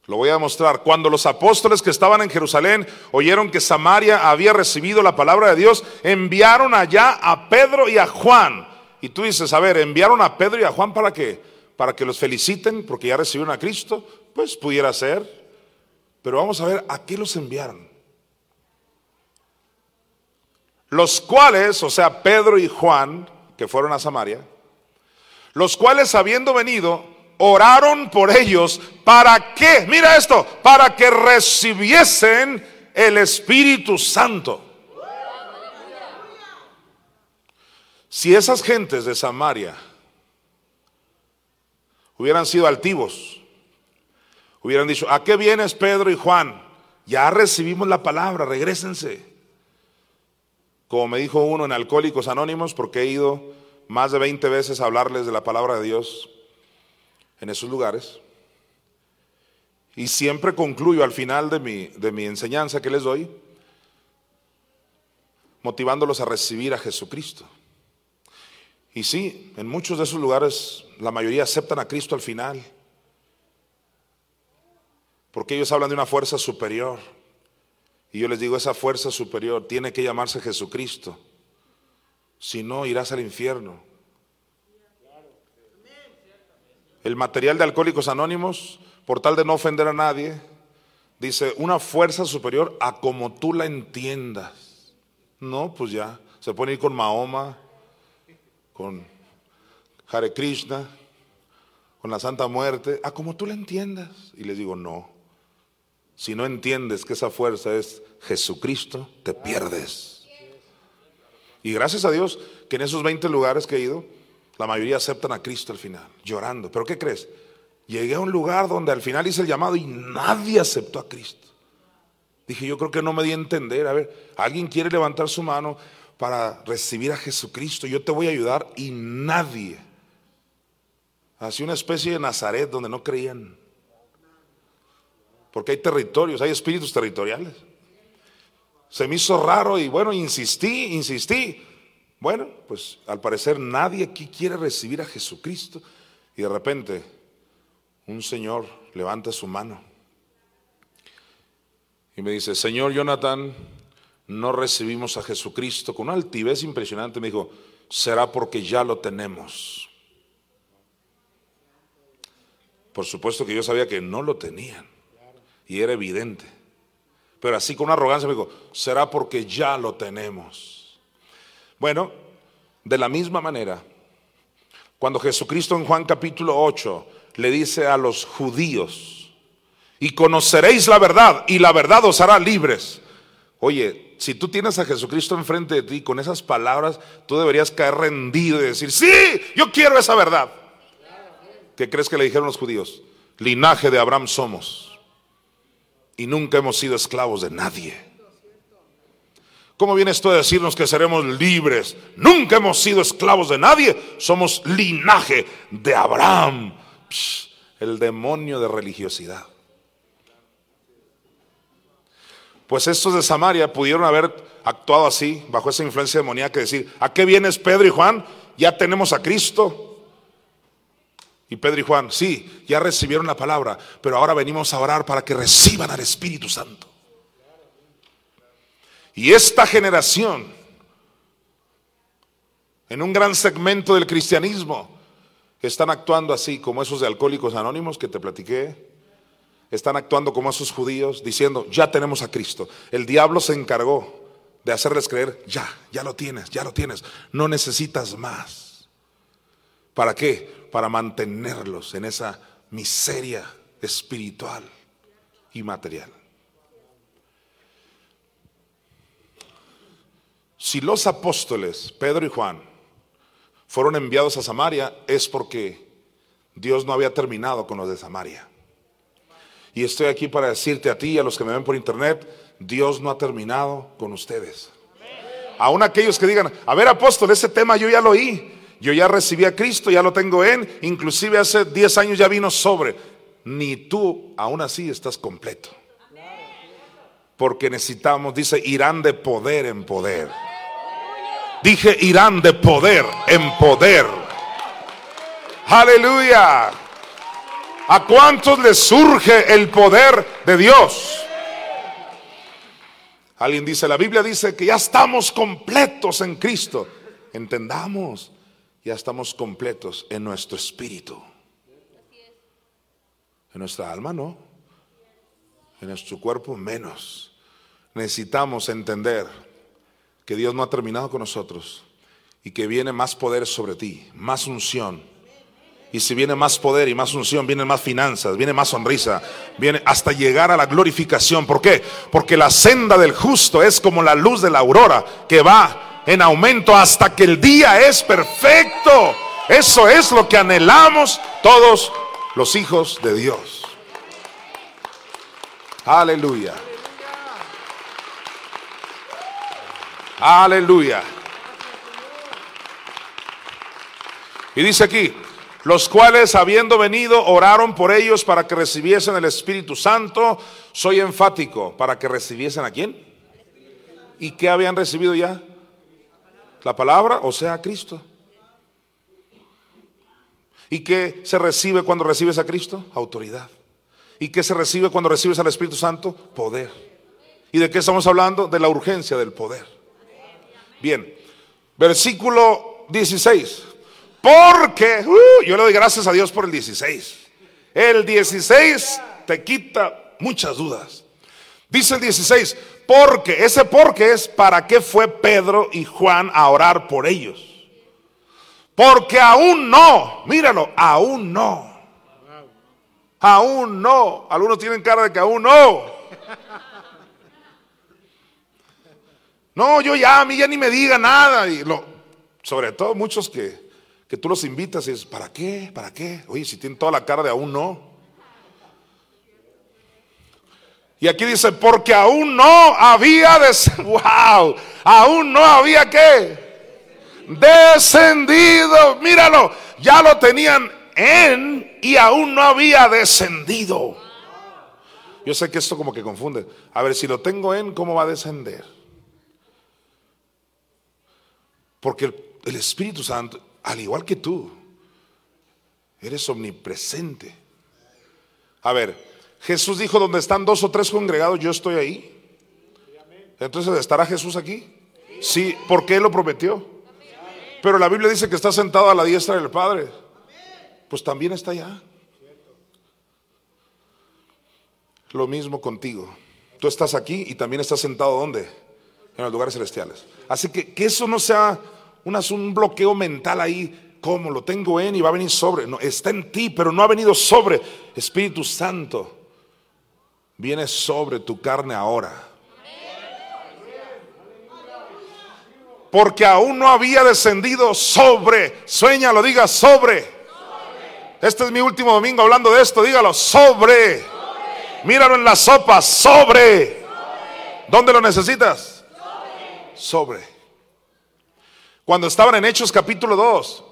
Lo voy a mostrar. Cuando los apóstoles que estaban en Jerusalén oyeron que Samaria había recibido la palabra de Dios, enviaron allá a Pedro y a Juan. Y tú dices, a ver, enviaron a Pedro y a Juan para qué? Para que los feliciten porque ya recibieron a Cristo. Pues pudiera ser. Pero vamos a ver a qué los enviaron. Los cuales, o sea, Pedro y Juan, que fueron a Samaria, los cuales habiendo venido, oraron por ellos. ¿Para qué? Mira esto, para que recibiesen el Espíritu Santo. Si esas gentes de Samaria hubieran sido altivos, hubieran dicho, ¿a qué vienes Pedro y Juan? Ya recibimos la palabra, regresense. Como me dijo uno en Alcohólicos Anónimos, porque he ido más de 20 veces a hablarles de la palabra de Dios en esos lugares. Y siempre concluyo al final de mi, de mi enseñanza que les doy, motivándolos a recibir a Jesucristo. Y sí, en muchos de esos lugares la mayoría aceptan a Cristo al final, porque ellos hablan de una fuerza superior. Y yo les digo, esa fuerza superior tiene que llamarse Jesucristo, si no irás al infierno. el material de Alcohólicos Anónimos, por tal de no ofender a nadie, dice, una fuerza superior a como tú la entiendas. No, pues ya, se puede ir con Mahoma, con Hare Krishna, con la Santa Muerte, a como tú la entiendas. Y les digo, no, si no entiendes que esa fuerza es Jesucristo, te pierdes. Y gracias a Dios que en esos 20 lugares que he ido, la mayoría aceptan a Cristo al final, llorando. ¿Pero qué crees? Llegué a un lugar donde al final hice el llamado y nadie aceptó a Cristo. Dije, yo creo que no me di a entender. A ver, alguien quiere levantar su mano para recibir a Jesucristo. Yo te voy a ayudar y nadie. Así una especie de Nazaret donde no creían. Porque hay territorios, hay espíritus territoriales. Se me hizo raro y bueno, insistí, insistí. Bueno, pues al parecer nadie aquí quiere recibir a Jesucristo y de repente un señor levanta su mano y me dice, Señor Jonathan, no recibimos a Jesucristo con una altivez impresionante. Me dijo, será porque ya lo tenemos. Por supuesto que yo sabía que no lo tenían y era evidente. Pero así con arrogancia me dijo, será porque ya lo tenemos. Bueno, de la misma manera, cuando Jesucristo en Juan capítulo 8 le dice a los judíos, y conoceréis la verdad, y la verdad os hará libres. Oye, si tú tienes a Jesucristo enfrente de ti con esas palabras, tú deberías caer rendido y decir, sí, yo quiero esa verdad. ¿Qué crees que le dijeron los judíos? Linaje de Abraham somos. Y nunca hemos sido esclavos de nadie. ¿Cómo viene esto de decirnos que seremos libres? Nunca hemos sido esclavos de nadie. Somos linaje de Abraham. el demonio de religiosidad. Pues estos de Samaria pudieron haber actuado así, bajo esa influencia demoníaca, decir, ¿a qué vienes Pedro y Juan? Ya tenemos a Cristo. Y Pedro y Juan, sí, ya recibieron la palabra, pero ahora venimos a orar para que reciban al Espíritu Santo. Y esta generación, en un gran segmento del cristianismo, están actuando así como esos de alcohólicos anónimos que te platiqué, están actuando como esos judíos diciendo, ya tenemos a Cristo. El diablo se encargó de hacerles creer, ya, ya lo tienes, ya lo tienes, no necesitas más. ¿Para qué? Para mantenerlos en esa miseria espiritual y material. Si los apóstoles, Pedro y Juan, fueron enviados a Samaria, es porque Dios no había terminado con los de Samaria. Y estoy aquí para decirte a ti y a los que me ven por internet, Dios no ha terminado con ustedes. Aún aquellos que digan, a ver apóstol, ese tema yo ya lo oí, yo ya recibí a Cristo, ya lo tengo en, inclusive hace 10 años ya vino sobre, ni tú aún así estás completo. Porque necesitamos, dice, irán de poder en poder. Dije, irán de poder en poder. Aleluya. ¿A cuántos les surge el poder de Dios? Alguien dice, la Biblia dice que ya estamos completos en Cristo. Entendamos, ya estamos completos en nuestro espíritu. En nuestra alma no. En nuestro cuerpo menos. Necesitamos entender que Dios no ha terminado con nosotros y que viene más poder sobre ti, más unción y si viene más poder y más unción, vienen más finanzas, viene más sonrisa, viene hasta llegar a la glorificación. ¿Por qué? Porque la senda del justo es como la luz de la aurora que va en aumento hasta que el día es perfecto. Eso es lo que anhelamos todos los hijos de Dios. Aleluya. Aleluya. Y dice aquí, los cuales habiendo venido oraron por ellos para que recibiesen el Espíritu Santo. Soy enfático, para que recibiesen a quién? ¿Y qué habían recibido ya? La palabra, o sea, Cristo. ¿Y qué se recibe cuando recibes a Cristo? Autoridad. ¿Y qué se recibe cuando recibes al Espíritu Santo? Poder. ¿Y de qué estamos hablando? De la urgencia del poder. Bien, versículo 16. Porque uh, yo le doy gracias a Dios por el 16. El 16 te quita muchas dudas. Dice el 16, porque, ese porque es para qué fue Pedro y Juan a orar por ellos. Porque aún no, míralo, aún no. Aún no. Algunos tienen cara de que aún no. No, yo ya, a mí ya ni me diga nada. Y lo, sobre todo muchos que que tú los invitas y dices, ¿para qué? ¿Para qué? Oye, si tienen toda la cara de aún no. Y aquí dice, porque aún no había, des wow, aún no había qué? Descendido, míralo, ya lo tenían en y aún no había descendido. Yo sé que esto como que confunde. A ver, si lo tengo en, ¿cómo va a descender? Porque el Espíritu Santo al igual que tú, eres omnipresente. A ver, Jesús dijo, donde están dos o tres congregados, yo estoy ahí. Entonces, ¿estará Jesús aquí? Sí, porque Él lo prometió. Pero la Biblia dice que está sentado a la diestra del Padre. Pues también está allá. Lo mismo contigo. Tú estás aquí y también estás sentado ¿dónde? En los lugares celestiales. Así que que eso no sea un bloqueo mental ahí, como lo tengo en y va a venir sobre. No, está en ti, pero no ha venido sobre. Espíritu Santo, viene sobre tu carne ahora. Porque aún no había descendido sobre, sueña, lo diga sobre. Este es mi último domingo hablando de esto. Dígalo, sobre. Míralo en la sopa, sobre. ¿Dónde lo necesitas? Sobre. Cuando estaban en Hechos capítulo 2,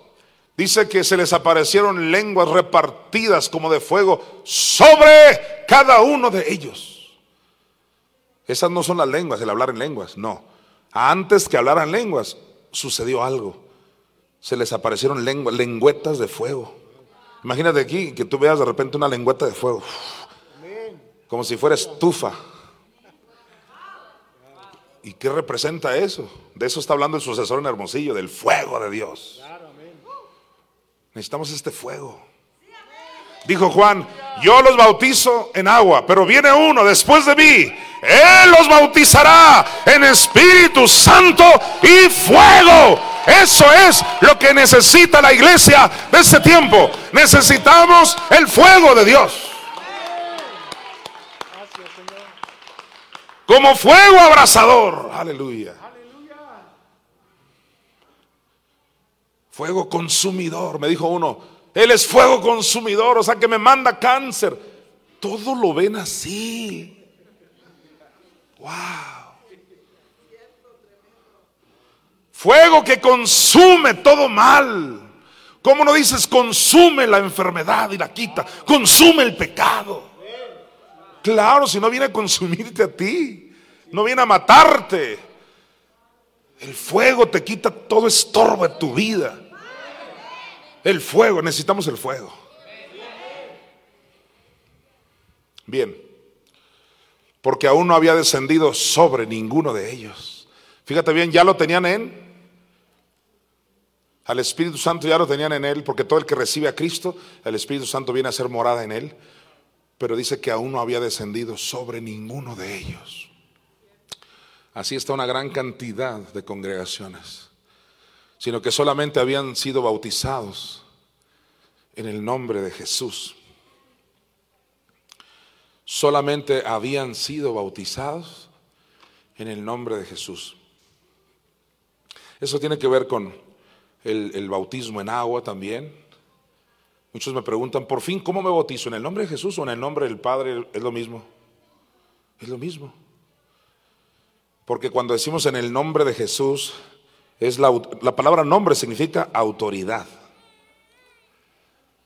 dice que se les aparecieron lenguas repartidas como de fuego sobre cada uno de ellos. Esas no son las lenguas, el hablar en lenguas, no. Antes que hablaran lenguas, sucedió algo. Se les aparecieron lenguas, lengüetas de fuego. Imagínate aquí que tú veas de repente una lengüeta de fuego. Como si fuera estufa. ¿Y qué representa eso? De eso está hablando el sucesor en Hermosillo, del fuego de Dios. Necesitamos este fuego. Dijo Juan, yo los bautizo en agua, pero viene uno después de mí. Él los bautizará en Espíritu Santo y fuego. Eso es lo que necesita la iglesia de este tiempo. Necesitamos el fuego de Dios. Como fuego abrasador. Aleluya. Fuego consumidor. Me dijo uno, Él es fuego consumidor, o sea que me manda cáncer. Todo lo ven así. Wow. Fuego que consume todo mal. ¿Cómo no dices consume la enfermedad y la quita? Consume el pecado. Claro, si no viene a consumirte a ti, no viene a matarte. El fuego te quita todo estorbo de tu vida. El fuego, necesitamos el fuego. Bien, porque aún no había descendido sobre ninguno de ellos. Fíjate bien, ya lo tenían en al Espíritu Santo ya lo tenían en él, porque todo el que recibe a Cristo, el Espíritu Santo viene a ser morada en él pero dice que aún no había descendido sobre ninguno de ellos. Así está una gran cantidad de congregaciones, sino que solamente habían sido bautizados en el nombre de Jesús. Solamente habían sido bautizados en el nombre de Jesús. Eso tiene que ver con el, bautismo en agua también Muchos me preguntan, por fin, ¿cómo me bautizo? ¿En el nombre de Jesús o en el nombre del Padre? Es lo mismo. Es lo mismo. Porque cuando decimos en el nombre de Jesús, es la, la palabra nombre significa autoridad.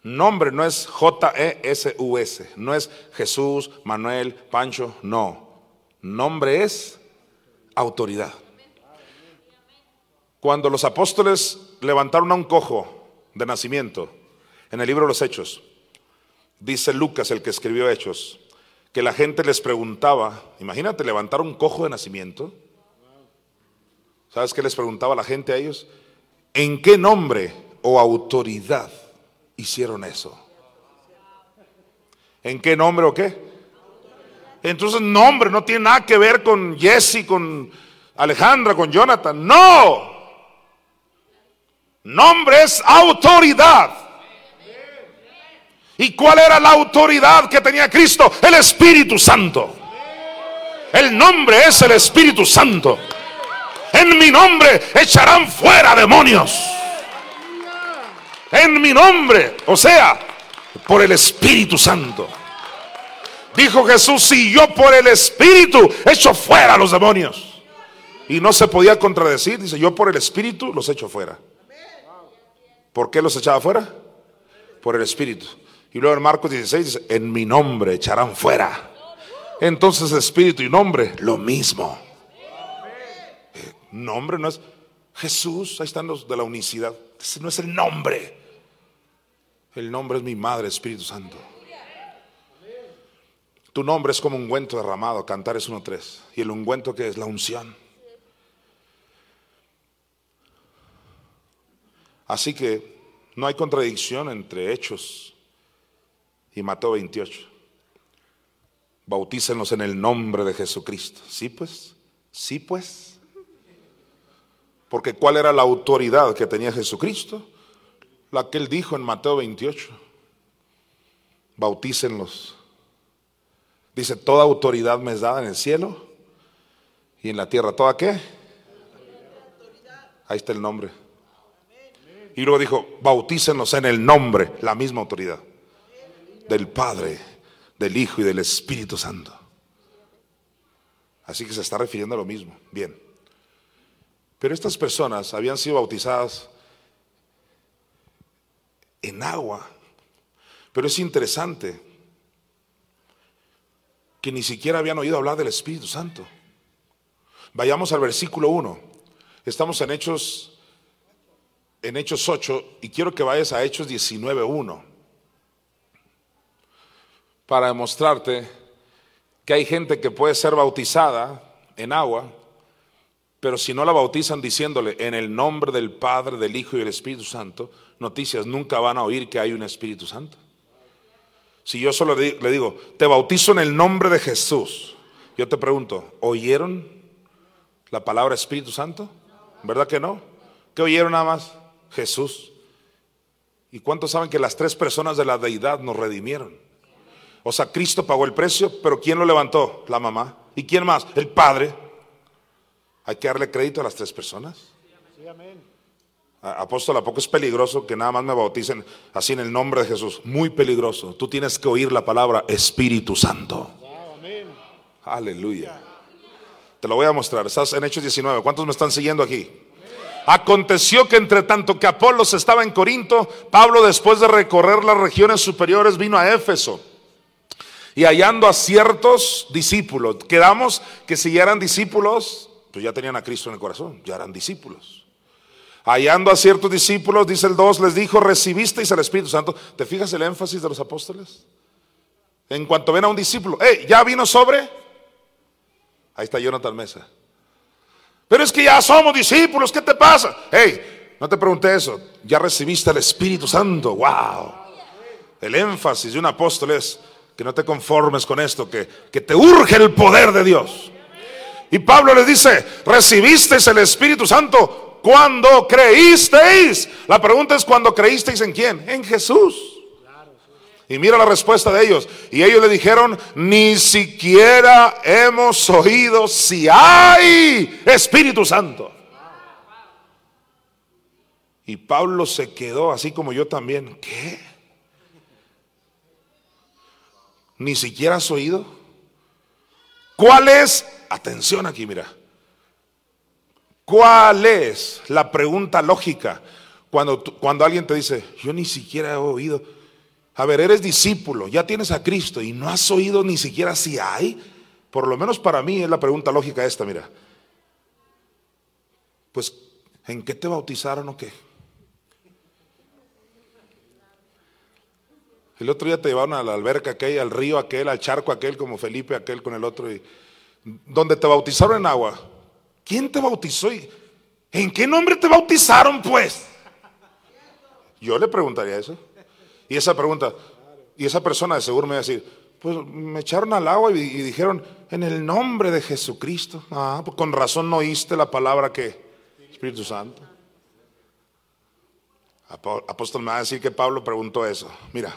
Nombre no es J-E-S-U-S, no es Jesús, Manuel, Pancho, no. Nombre es autoridad. Cuando los apóstoles levantaron a un cojo de nacimiento, en el libro de los Hechos, dice Lucas, el que escribió Hechos, que la gente les preguntaba, imagínate levantar un cojo de nacimiento. ¿Sabes qué les preguntaba la gente a ellos? ¿En qué nombre o autoridad hicieron eso? ¿En qué nombre o qué? Entonces, nombre no tiene nada que ver con Jesse, con Alejandra, con Jonathan. No. Nombre es autoridad. ¿Y cuál era la autoridad que tenía Cristo? El Espíritu Santo. El nombre es el Espíritu Santo. En mi nombre echarán fuera demonios. En mi nombre, o sea, por el Espíritu Santo. Dijo Jesús, si yo por el Espíritu echo fuera a los demonios. Y no se podía contradecir, dice, yo por el Espíritu los echo fuera. ¿Por qué los echaba fuera? Por el Espíritu. Y luego en Marcos 16 dice, en mi nombre echarán fuera. Entonces espíritu y nombre, lo mismo. Eh, nombre no es Jesús, ahí están los de la unicidad. Ese no es el nombre. El nombre es mi Madre, Espíritu Santo. Tu nombre es como un ungüento derramado, cantar es 1.3. ¿Y el ungüento que es? La unción. Así que no hay contradicción entre hechos y Mateo 28. Bautícenlos en el nombre de Jesucristo. Sí, pues, sí, pues. Porque ¿cuál era la autoridad que tenía Jesucristo? La que él dijo en Mateo 28. Bautícenlos. Dice, toda autoridad me es dada en el cielo y en la tierra. ¿Toda qué? Ahí está el nombre. Y luego dijo, bautícenos en el nombre, la misma autoridad, del Padre, del Hijo y del Espíritu Santo. Así que se está refiriendo a lo mismo. Bien. Pero estas personas habían sido bautizadas en agua. Pero es interesante que ni siquiera habían oído hablar del Espíritu Santo. Vayamos al versículo 1. Estamos en Hechos en Hechos 8 y quiero que vayas a Hechos 19.1 para demostrarte que hay gente que puede ser bautizada en agua, pero si no la bautizan diciéndole en el nombre del Padre, del Hijo y del Espíritu Santo, noticias nunca van a oír que hay un Espíritu Santo. Si yo solo le digo, te bautizo en el nombre de Jesús, yo te pregunto, ¿oyeron la palabra Espíritu Santo? ¿Verdad que no? ¿Qué oyeron nada más? Jesús. ¿Y cuántos saben que las tres personas de la deidad nos redimieron? O sea, Cristo pagó el precio, pero ¿quién lo levantó? La mamá. ¿Y quién más? El Padre. Hay que darle crédito a las tres personas. Apóstol, ¿a poco es peligroso que nada más me bauticen así en el nombre de Jesús? Muy peligroso. Tú tienes que oír la palabra Espíritu Santo. Aleluya. Te lo voy a mostrar. Estás en Hechos 19. ¿Cuántos me están siguiendo aquí? Aconteció que entre tanto que Apolos estaba en Corinto, Pablo después de recorrer las regiones superiores vino a Éfeso. Y hallando a ciertos discípulos, quedamos que si ya eran discípulos, pues ya tenían a Cristo en el corazón, ya eran discípulos. Hallando a ciertos discípulos, dice el 2, les dijo, recibisteis el Espíritu Santo. ¿Te fijas el énfasis de los apóstoles? En cuanto ven a un discípulo, hey, ¿ya vino sobre? Ahí está Jonathan Mesa. Pero es que ya somos discípulos, ¿qué te pasa? Hey, no te pregunté eso. Ya recibiste el Espíritu Santo. Wow. El énfasis de un apóstol es que no te conformes con esto, que, que te urge el poder de Dios. Y Pablo le dice, recibisteis el Espíritu Santo cuando creísteis. La pregunta es, ¿cuando creísteis en quién? En Jesús. Y mira la respuesta de ellos. Y ellos le dijeron, ni siquiera hemos oído si hay Espíritu Santo. Y Pablo se quedó así como yo también. ¿Qué? ¿Ni siquiera has oído? ¿Cuál es? Atención aquí, mira. ¿Cuál es la pregunta lógica cuando, cuando alguien te dice, yo ni siquiera he oído? A ver, eres discípulo, ya tienes a Cristo y no has oído ni siquiera si hay. Por lo menos para mí es la pregunta lógica esta, mira. Pues, ¿en qué te bautizaron o qué? El otro día te llevaron a la alberca aquel, al río aquel, al charco aquel, como Felipe aquel con el otro, y donde te bautizaron en agua. ¿Quién te bautizó? ¿En qué nombre te bautizaron, pues? Yo le preguntaría eso. Y esa pregunta, y esa persona de seguro me va a decir, pues me echaron al agua y, dijeron, en el nombre de Jesucristo. Ah, pues con razón no oíste la palabra que Espíritu Santo. Apóstol me va a decir que Pablo preguntó eso. Mira,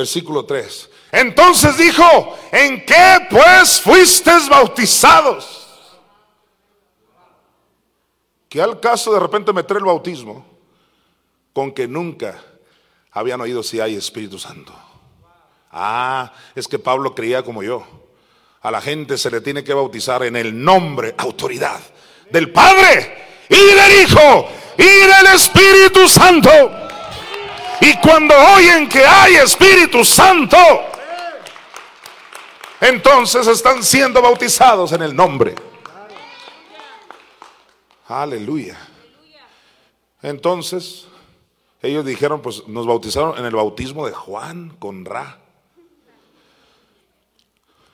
versículo 3. Entonces dijo, ¿en qué pues fuisteis bautizados? Que al caso de repente meter el bautismo con que nunca habían oído si hay Espíritu Santo. Ah, es que Pablo creía como yo. A la gente se le tiene que bautizar en el nombre, autoridad del Padre y del Hijo y del Espíritu Santo. Y cuando oyen que hay Espíritu Santo, entonces están siendo bautizados en el nombre. Aleluya. Entonces, ellos dijeron, pues nos bautizaron en el bautismo de Juan con Ra.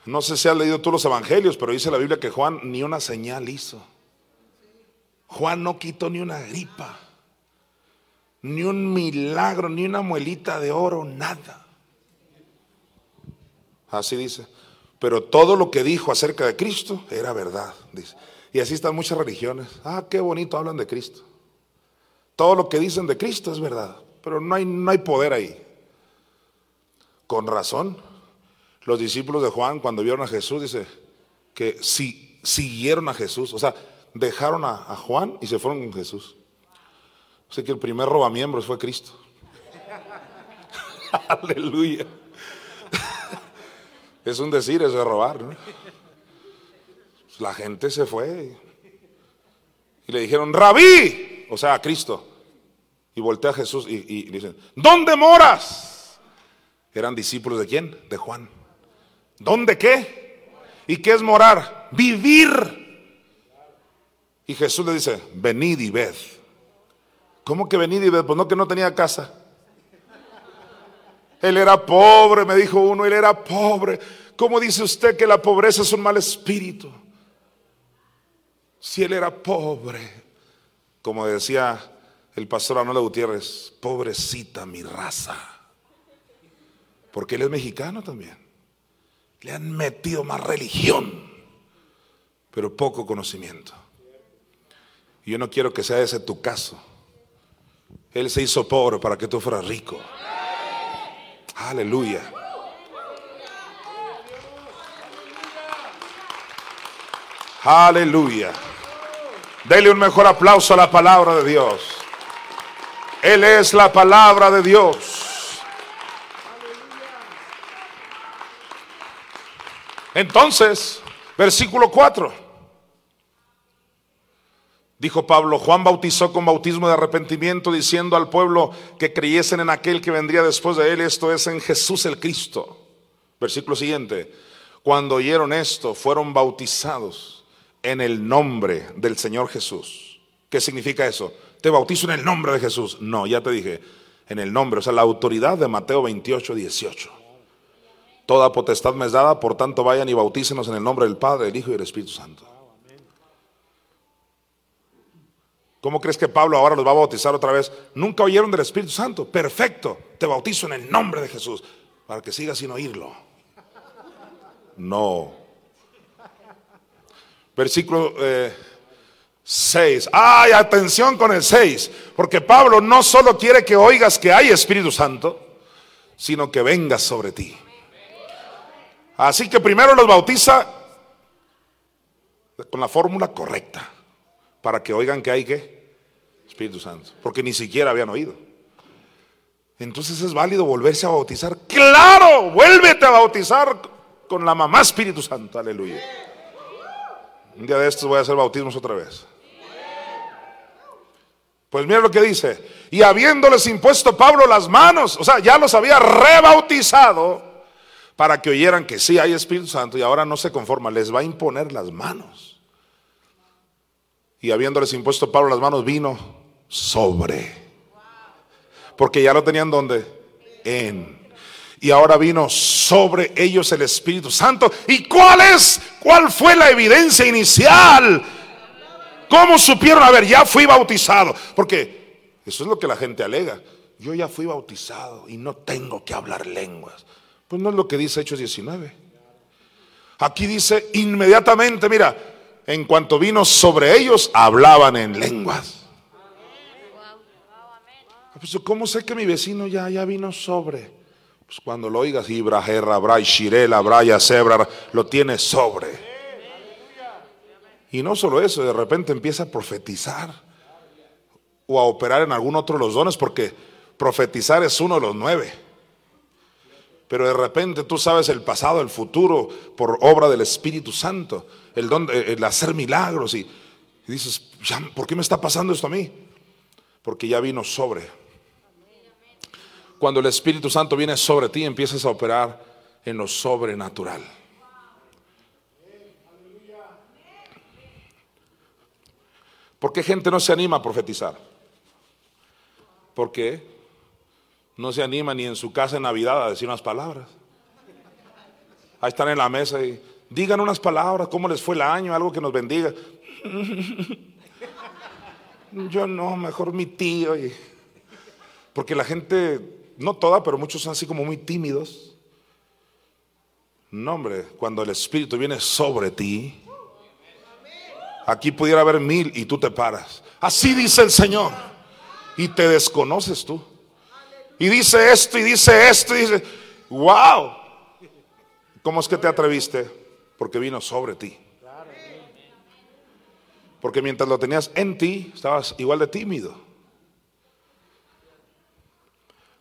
No sé si has leído tú los evangelios, pero dice la Biblia que Juan ni una señal hizo. Juan no quitó ni una gripa, ni un milagro, ni una muelita de oro, nada. Así dice. Pero todo lo que dijo acerca de Cristo era verdad, dice. Y así están muchas religiones. Ah, qué bonito hablan de Cristo. Todo lo que dicen de Cristo es verdad, pero no hay, no hay poder ahí. Con razón, los discípulos de Juan cuando vieron a Jesús, dice que si siguieron a Jesús, o sea, dejaron a, Juan y se fueron con Jesús. Sé que el primer robamiembros fue Cristo. Aleluya. Es un decir eso de robar. ¿no? La gente se fue y le dijeron, rabí, o sea, Cristo. Y voltea a Jesús y, y dicen, ¿dónde moras? Eran discípulos de quién? De Juan. ¿Dónde qué? ¿Y qué es morar? Vivir. Y Jesús le dice, venid y ved. ¿Cómo que venid y ved? Pues no que no tenía casa. Él era pobre, me dijo uno, él era pobre. ¿Cómo dice usted que la pobreza es un mal espíritu? Si él era pobre, como decía el pastor Anuel Gutiérrez, pobrecita mi raza. Porque él es mexicano también. Le han metido más religión, pero poco conocimiento. Y yo no quiero que sea ese tu caso. Él se hizo pobre para que tú fueras rico. Aleluya. Aleluya. Dele un mejor aplauso a la palabra de Dios. Él es la palabra de Dios. Entonces, versículo 4. Dijo Pablo, Juan bautizó con bautismo de arrepentimiento diciendo al pueblo que creyesen en aquel que vendría después de él, esto es en Jesús el Cristo. Versículo siguiente, cuando oyeron esto, fueron bautizados en el nombre del Señor Jesús. ¿Qué significa eso? Te bautizo en el nombre de Jesús. No, ya te dije, en el nombre, o sea, la autoridad de Mateo 28, 18. Toda potestad me es dada, por tanto vayan y bautícenos en el nombre del Padre, del Hijo y del Espíritu Santo. ¿Cómo crees que Pablo ahora los va a bautizar otra vez? Nunca oyeron del Espíritu Santo. Perfecto, te bautizo en el nombre de Jesús, para que sigas sin oírlo. No. Versículo 6. Eh, Ay, atención con el 6. Porque Pablo no solo quiere que oigas que hay Espíritu Santo, sino que venga sobre ti. Así que primero los bautiza con la fórmula correcta, para que oigan que hay que Espíritu Santo, porque ni siquiera habían oído. Entonces es válido volverse a bautizar. Claro, vuélvete a bautizar con la mamá Espíritu Santo, aleluya. Un día de estos voy a hacer bautismos otra vez. Pues mira lo que dice. Y habiéndoles impuesto Pablo las manos, o sea, ya los había rebautizado para que oyeran que sí hay Espíritu Santo y ahora no se conforma, les va a imponer las manos. Y habiéndoles impuesto Pablo las manos, vino sobre. Porque ya lo tenían donde? En. Y ahora vino sobre ellos el Espíritu Santo. ¿Y cuál es? ¿Cuál fue la evidencia inicial? ¿Cómo supieron? A ver, ya fui bautizado. Porque eso es lo que la gente alega. Yo ya fui bautizado y no tengo que hablar lenguas. Pues no es lo que dice Hechos 19. Aquí dice inmediatamente, mira, en cuanto vino sobre ellos, hablaban en lenguas. Pues, ¿Cómo sé que mi vecino ya, ya vino sobre? Pues cuando lo oigas, Ibra, Jerra, Bray, Shirela, Braya, Sebra, lo tiene sobre. Y no solo eso, de repente empieza a profetizar o a operar en algún otro de los dones, porque profetizar es uno de los nueve. Pero de repente tú sabes el pasado, el futuro, por obra del Espíritu Santo, el, el hacer milagros. Y dices, ¿por qué me está pasando esto a mí? Porque ya vino sobre cuando el Espíritu Santo viene sobre ti, empiezas a operar en lo sobrenatural. ¿Por qué gente no se anima a profetizar? Porque no se anima ni en su casa en Navidad a decir unas palabras. Ahí están en la mesa y digan unas palabras, cómo les fue el año, algo que nos bendiga. Yo no, mejor mi tío. Porque la gente no toda, pero muchos son así como muy tímidos. No, hombre, cuando el Espíritu viene sobre ti, aquí pudiera haber mil y tú te paras. Así dice el Señor. Y te desconoces tú. Y dice esto y dice esto y dice, wow. ¿Cómo es que te atreviste? Porque vino sobre ti. Porque mientras lo tenías en ti, estabas igual de tímido.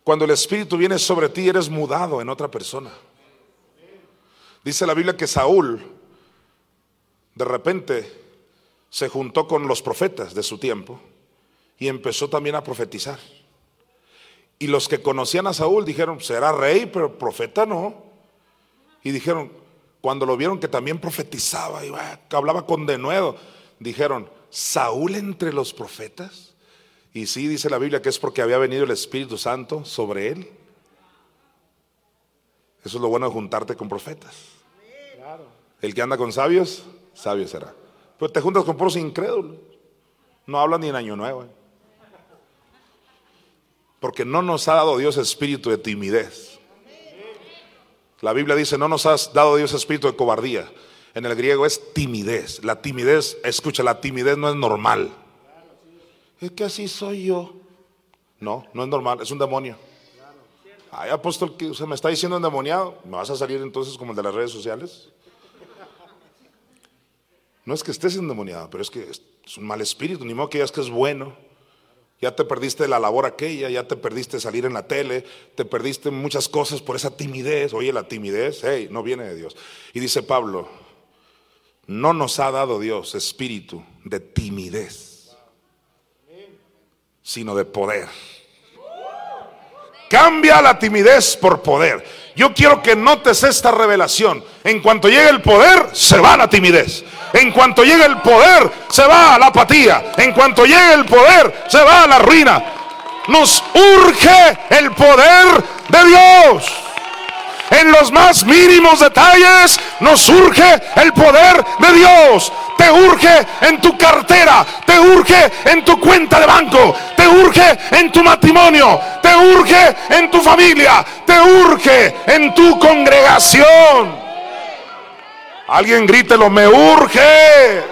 Cuando el Espíritu viene sobre ti, eres mudado en otra persona. Dice la Biblia que Saúl, de repente, se juntó con los profetas de su tiempo y empezó también a profetizar. Y los que conocían a Saúl dijeron, será rey, pero profeta no. Y dijeron, cuando lo vieron que también profetizaba y que hablaba con denuedo, dijeron, ¿Saúl entre los profetas? Y sí, dice la Biblia que es porque había venido el Espíritu Santo sobre él. Eso es lo bueno de juntarte con profetas. El que anda con sabios, sabio será. Pero te juntas con puros incrédulos. No hablan ni en año nuevo. ¿eh? Porque no nos ha dado Dios espíritu de timidez. La Biblia dice, no nos ha dado Dios espíritu de cobardía. En el griego es timidez. La timidez, escucha, la timidez no es normal es que así soy yo. No, no es normal, es un demonio. Ay, apóstol, que se me está diciendo endemoniado. ¿Me vas a salir entonces como el de las redes sociales? No es que estés endemoniado, pero es que es un mal espíritu, ni modo que digas que es bueno. Ya te perdiste la labor aquella, ya te perdiste salir en la tele, te perdiste muchas cosas por esa timidez. Oye, la timidez, hey, no viene de Dios. Y dice Pablo, no nos ha dado Dios espíritu de timidez sino de poder. Cambia la timidez por poder. Yo quiero que notes esta revelación. En cuanto llegue el poder, se va la timidez. En cuanto llegue el poder, se va la apatía. En cuanto llegue el poder, se va la ruina. Nos urge el poder de Dios. En los más mínimos detalles nos surge el poder de Dios. Te urge en tu cartera, te urge en tu cuenta de banco, te urge en tu matrimonio, te urge en tu familia, te urge en tu congregación. Alguien grítelo, me urge.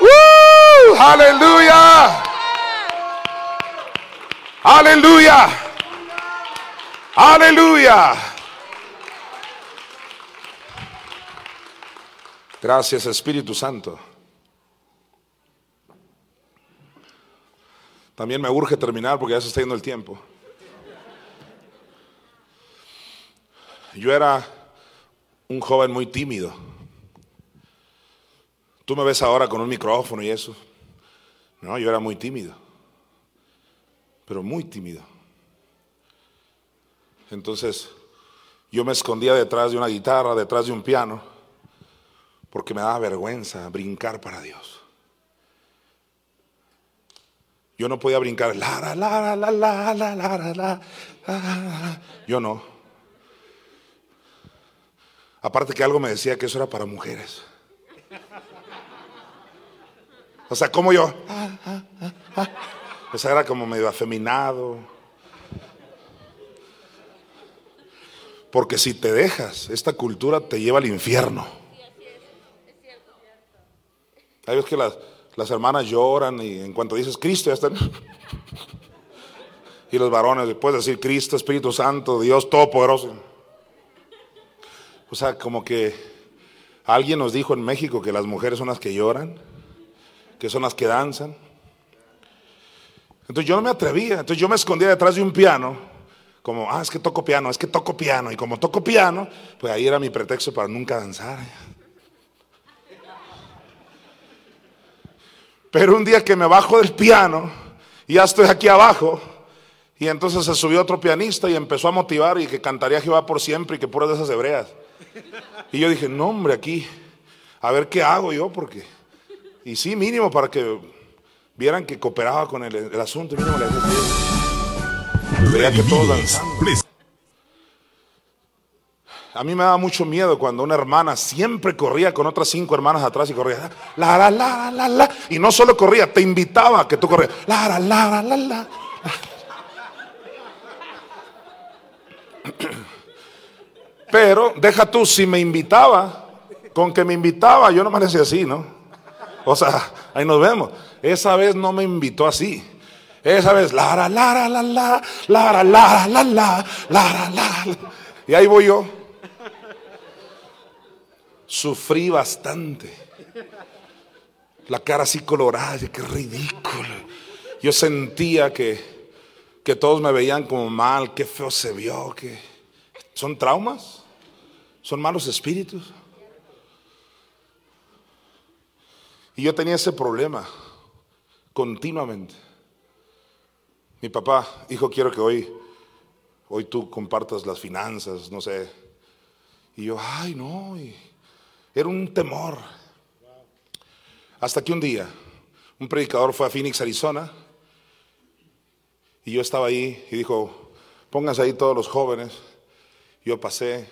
¡Uh! aleluya. Aleluya. Aleluya. Gracias Espíritu Santo. También me urge terminar porque ya se está yendo el tiempo. Yo era un joven muy tímido. Tú me ves ahora con un micrófono y eso. No, yo era muy tímido. Pero muy tímido. Entonces, yo me escondía detrás de una guitarra, detrás de un piano porque me daba vergüenza brincar para Dios. Yo no podía brincar, la, la, la, la, la, la, la, la, Yo no. Aparte que algo me decía que eso era para mujeres. O sea, como yo. O sea, era como medio afeminado. Porque si te dejas, esta cultura te lleva al infierno. Hay veces que las, hermanas lloran y en cuanto dices Cristo ya están. y los varones, puedes decir Cristo, Espíritu Santo, Dios Todopoderoso. O sea, como que alguien nos dijo en México que las mujeres son las que lloran, que son las que danzan. Entonces yo no me atrevía, entonces yo me escondía detrás de un piano, como, ah, es que toco piano, es que toco piano, y como toco piano, pues ahí era mi pretexto para nunca danzar. Pero un día que me bajo del piano ya estoy aquí abajo, y entonces se subió otro pianista y empezó a motivar y que cantaría Jehová por siempre y que puras de esas hebreas. Y yo dije, no hombre, aquí, a ver qué hago yo, porque... Y sí, mínimo para que vieran que cooperaba con el, asunto. Mínimo le decía, que todos danzando. A mí me daba mucho miedo cuando una hermana siempre corría con otras cinco hermanas atrás y corría, la, la, la, la, la, y no solo corría, te invitaba a que tú corrías, la, la, la, la, la. Pero deja tú, si me invitaba, con que me invitaba, yo no me decía así, ¿no? O sea, ahí nos vemos. Esa vez no me invitó así. Esa vez, la, la, la, la, la, la, la, la, la, la, la, la, y ahí voy yo sufrí bastante. La cara así colorada, qué ridículo. Yo sentía que que todos me veían como mal, qué feo se vio, que son traumas, son malos espíritus. Y yo tenía ese problema continuamente. Mi papá, hijo, quiero que hoy, hoy tú compartas las finanzas, no sé. Y yo, ay, no, era un temor. Hasta que un día, un predicador fue a Phoenix, Arizona, y yo estaba ahí y dijo, pónganse ahí todos los jóvenes. Yo pasé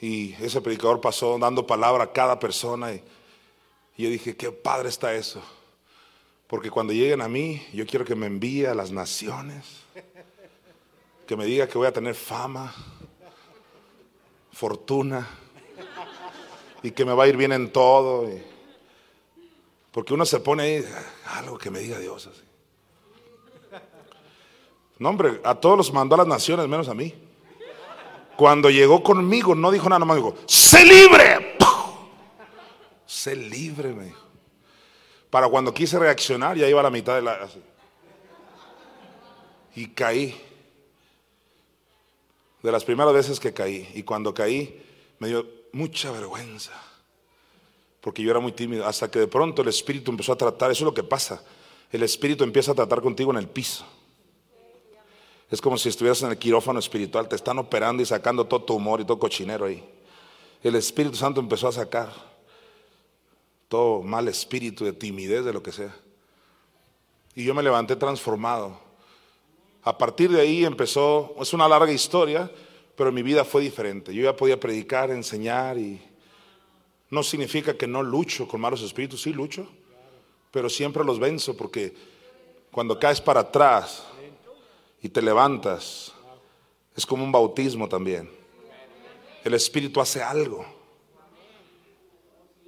y ese predicador pasó dando palabra a cada persona y, yo dije, qué padre está eso. Porque cuando lleguen a mí, yo quiero que me envíe a las naciones, que me diga que voy a tener fama, fortuna y que me va a ir bien en todo. porque uno se pone ahí, algo que me diga Dios así. No, hombre, a todos los mandó a las naciones, menos a mí. Cuando llegó conmigo, no dijo nada más, dijo, sé libre. Sé libre, me dijo. Para cuando quise reaccionar, ya iba a la mitad de la... Y caí. De las primeras veces que caí. Y cuando caí, me dio mucha vergüenza. Porque yo era muy tímido. Hasta que de pronto el Espíritu empezó a tratar. Eso es lo que pasa. El Espíritu empieza a tratar contigo en el piso. Es como si estuvieras en el quirófano espiritual, te están operando y sacando todo tu humor y todo cochinero ahí. El Espíritu Santo empezó a sacar todo mal espíritu de timidez, de lo que sea. Y yo me levanté transformado. A partir de ahí empezó, es una larga historia, pero mi vida fue diferente. Yo ya podía predicar, enseñar y no significa que no lucho con malos espíritus, sí lucho, pero siempre los venzo porque cuando caes para atrás, y te levantas, es como un bautismo también. El Espíritu hace algo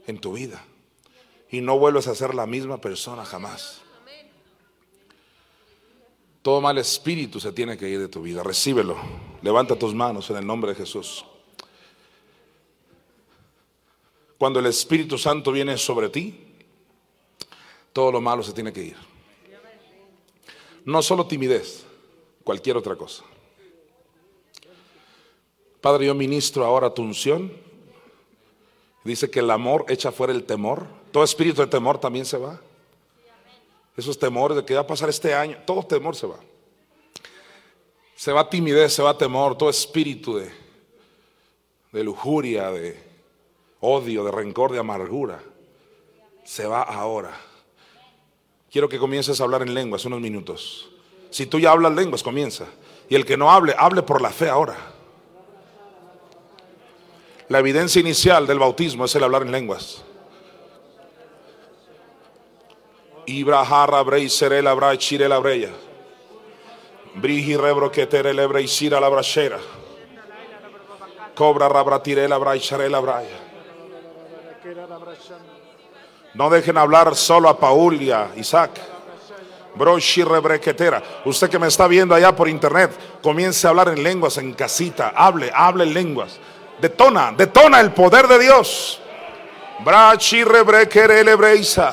en tu vida y no vuelves a ser la misma persona jamás. Todo mal espíritu se tiene que ir de tu vida. Recíbelo. Levanta tus manos en el nombre de Jesús. Cuando el Espíritu Santo viene sobre ti, todo lo malo se tiene que ir. No solo timidez, cualquier otra cosa. Padre, yo ministro ahora tu unción. Dice que el amor echa fuera el temor. Todo espíritu de temor también se va. Esos temores de que va a pasar este año, todo temor se va. Se va timidez, se va temor, todo espíritu de, de lujuria, de odio, de rencor, de amargura. Se va ahora. Quiero que comiences a hablar en lenguas unos minutos. Si tú ya hablas lenguas, comienza. Y el que no hable, hable por la fe ahora. La evidencia inicial del bautismo es el hablar en lenguas. Ibrajarra brei serela bra chirela breya. Brigi rebro que terele brei sira la brachera. Cobra rabra tirela bra charela braya. No dejen hablar solo a Paulia, Isaac. Usted que me está viendo allá por internet, comience a hablar en lenguas en casita. Hable, hable en lenguas. Detona, detona el poder de Dios. Brachi rebrekere lebreisa.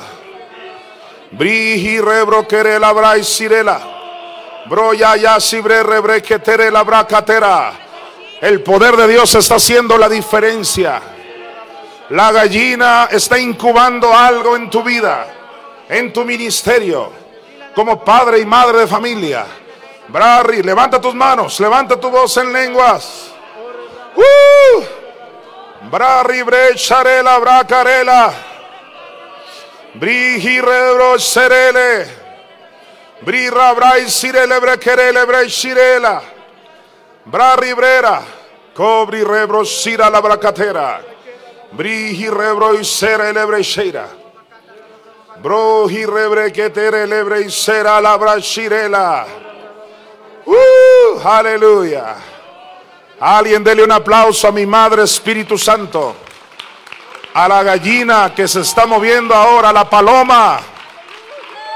Briji rebrokere la braisirela. Broya ya sibre rebreketere la bracatera. El poder de Dios está haciendo la diferencia. La gallina está incubando algo en tu vida, en tu ministerio como padre y madre de familia. Brari, levanta tus manos, levanta tu voz en lenguas. Uh, brari brecharela, bracarela. Brigi rebro serele. Brira brai sirele brequerele brechirela. Brari brera. Cobri rebro sira la bracatera. Brigi rebro y serele brecheira. Broji rebre que tere lebre y será la brachirela. Uh, aleluya. Alguien dele un aplauso a mi Madre Espíritu Santo a la gallina que se está moviendo ahora, a la paloma,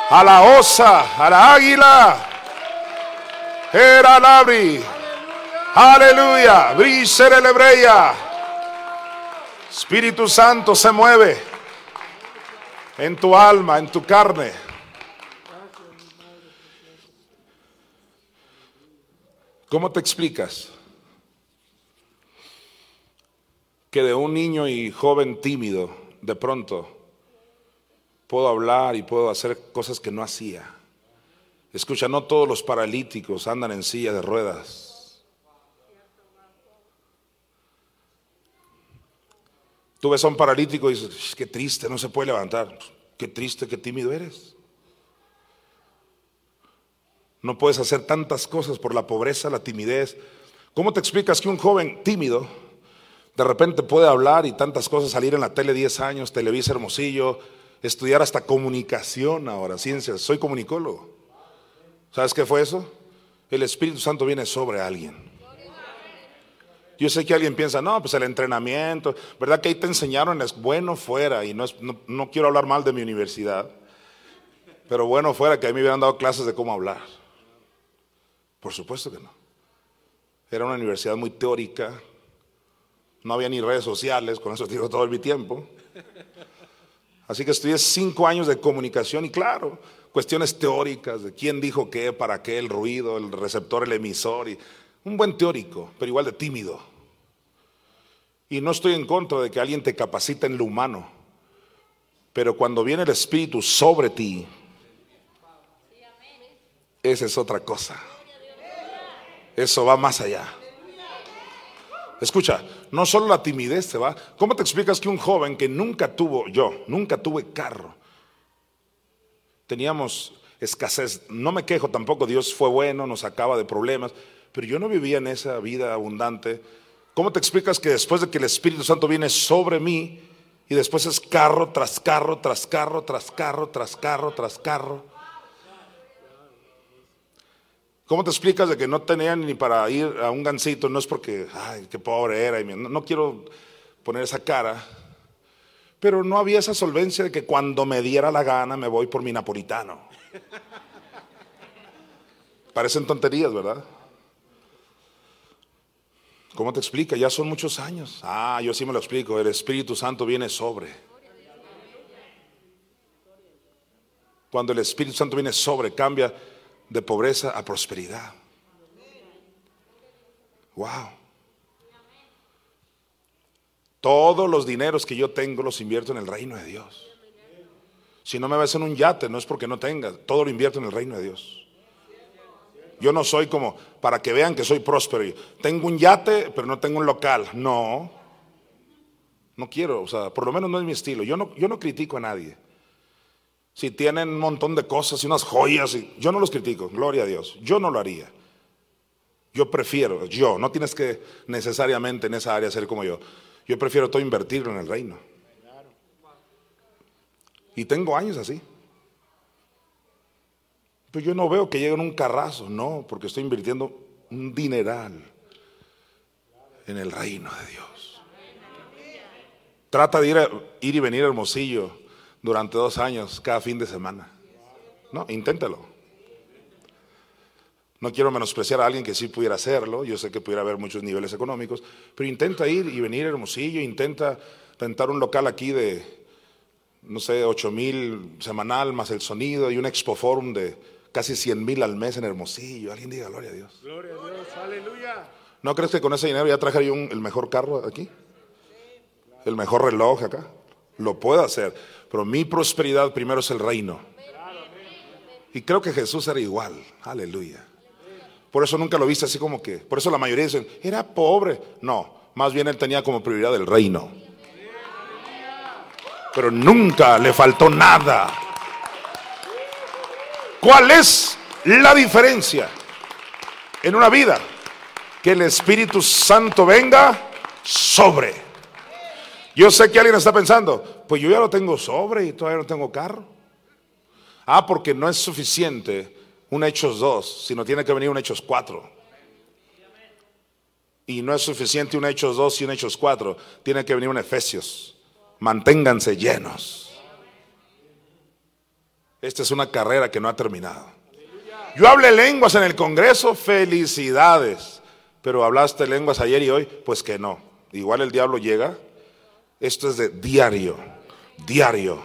a la osa, a la águila. Era labri. Aleluya. Brisere hebrea. Espíritu Santo se mueve en tu alma, en tu carne. ¿Cómo te explicas? Que de un niño y joven tímido, de pronto, puedo hablar y puedo hacer cosas que no hacía? Escucha, no todos los paralíticos andan en silla de ruedas. Tú ves a un paralítico y dices, qué triste, no se puede levantar. Qué triste, qué tímido eres. No puedes hacer tantas cosas por la pobreza, la timidez. ¿Cómo te explicas que un joven tímido de repente puede hablar y tantas cosas, salir en la tele 10 años, Televisa Hermosillo, estudiar hasta comunicación ahora, ciencias? Soy comunicólogo. ¿Sabes qué fue eso? El Espíritu Santo viene sobre alguien. Yo sé que alguien piensa, no, pues el entrenamiento, ¿verdad que ahí te enseñaron es bueno fuera? Y no, no, quiero hablar mal de mi universidad, pero bueno fuera que a mí me hubieran dado clases de cómo hablar. Por supuesto que no. Era una universidad muy teórica, no había ni redes sociales, con eso tiro todo mi tiempo. Así que estudié cinco años de comunicación y claro, cuestiones teóricas de quién dijo qué, para qué, el ruido, el receptor, el emisor, y un buen teórico, pero igual de tímido. Y no estoy en contra de que alguien te capacite en lo humano, pero cuando viene el Espíritu sobre ti, esa es otra cosa. Eso va más allá. Escucha, no solo la timidez te va. ¿Cómo te explicas que un joven que nunca tuvo, yo, nunca tuve carro, teníamos escasez, no me quejo tampoco, Dios fue bueno, nos sacaba de problemas, pero yo no vivía en esa vida abundante. ¿Cómo te explicas que después de que el Espíritu Santo viene sobre mí y después es carro tras carro, tras carro, tras carro, tras carro, tras carro? ¿Cómo te explicas de que no tenían ni para ir a un gancito? No es porque, ay, qué pobre era. No, no quiero poner esa cara. Pero no había esa solvencia de que cuando me diera la gana me voy por mi napolitano. Parecen tonterías, ¿verdad? ¿Cómo te explica? Ya son muchos años. Ah, yo sí me lo explico. El Espíritu Santo viene sobre. Cuando el Espíritu Santo viene sobre, cambia de pobreza a prosperidad. Wow. Todos los dineros que yo tengo los invierto en el reino de Dios. Si no me ves en un yate, no es porque no tenga, todo lo invierto en el reino de Dios. Yo no soy como, para que vean que soy próspero. Tengo un yate, pero no tengo un local. No, no quiero, o sea, por lo menos no es mi estilo. Yo no, yo no critico a nadie. Si tienen un montón de cosas y unas joyas, y, yo no los critico, gloria a Dios. Yo no lo haría. Yo prefiero, yo, no tienes que necesariamente en esa área ser como yo. Yo prefiero todo invertirlo en el reino. Y tengo años así. Pero yo no veo que llegue en un carrazo, no, porque estoy invirtiendo un dineral en el reino de Dios. Trata de ir, ir y venir a Hermosillo durante dos años, cada fin de semana. No, inténtalo. No quiero menospreciar a alguien que sí pudiera hacerlo, yo sé que pudiera haber muchos niveles económicos, pero intenta ir y venir a Hermosillo, intenta rentar un local aquí de, no sé, 8 mil semanal más el sonido y un expo forum de casi 100 mil al mes en Hermosillo. Alguien diga gloria a Dios. Gloria a Dios, aleluya. ¿No crees que con ese dinero ya traje yo el mejor carro aquí? El mejor reloj acá. Lo puedo hacer. Pero mi prosperidad primero es el reino. Y creo que Jesús era igual. Aleluya. Por eso nunca lo viste así como que. Por eso la mayoría dicen, era pobre. No, más bien él tenía como prioridad el reino. Pero nunca le faltó nada. ¿Cuál es la diferencia en una vida? Que el Espíritu Santo venga sobre. Yo sé que alguien está pensando, pues yo ya lo tengo sobre y todavía no tengo carro. Ah, porque no es suficiente un Hechos 2, sino tiene que venir un Hechos 4. Y no es suficiente un Hechos 2 y un Hechos 4, tiene que venir un Efesios. Manténganse llenos. Esta es una carrera que no ha terminado. Yo hablé lenguas en el Congreso, felicidades. Pero hablaste lenguas ayer y hoy, pues que no. Igual el diablo llega esto es de diario, diario,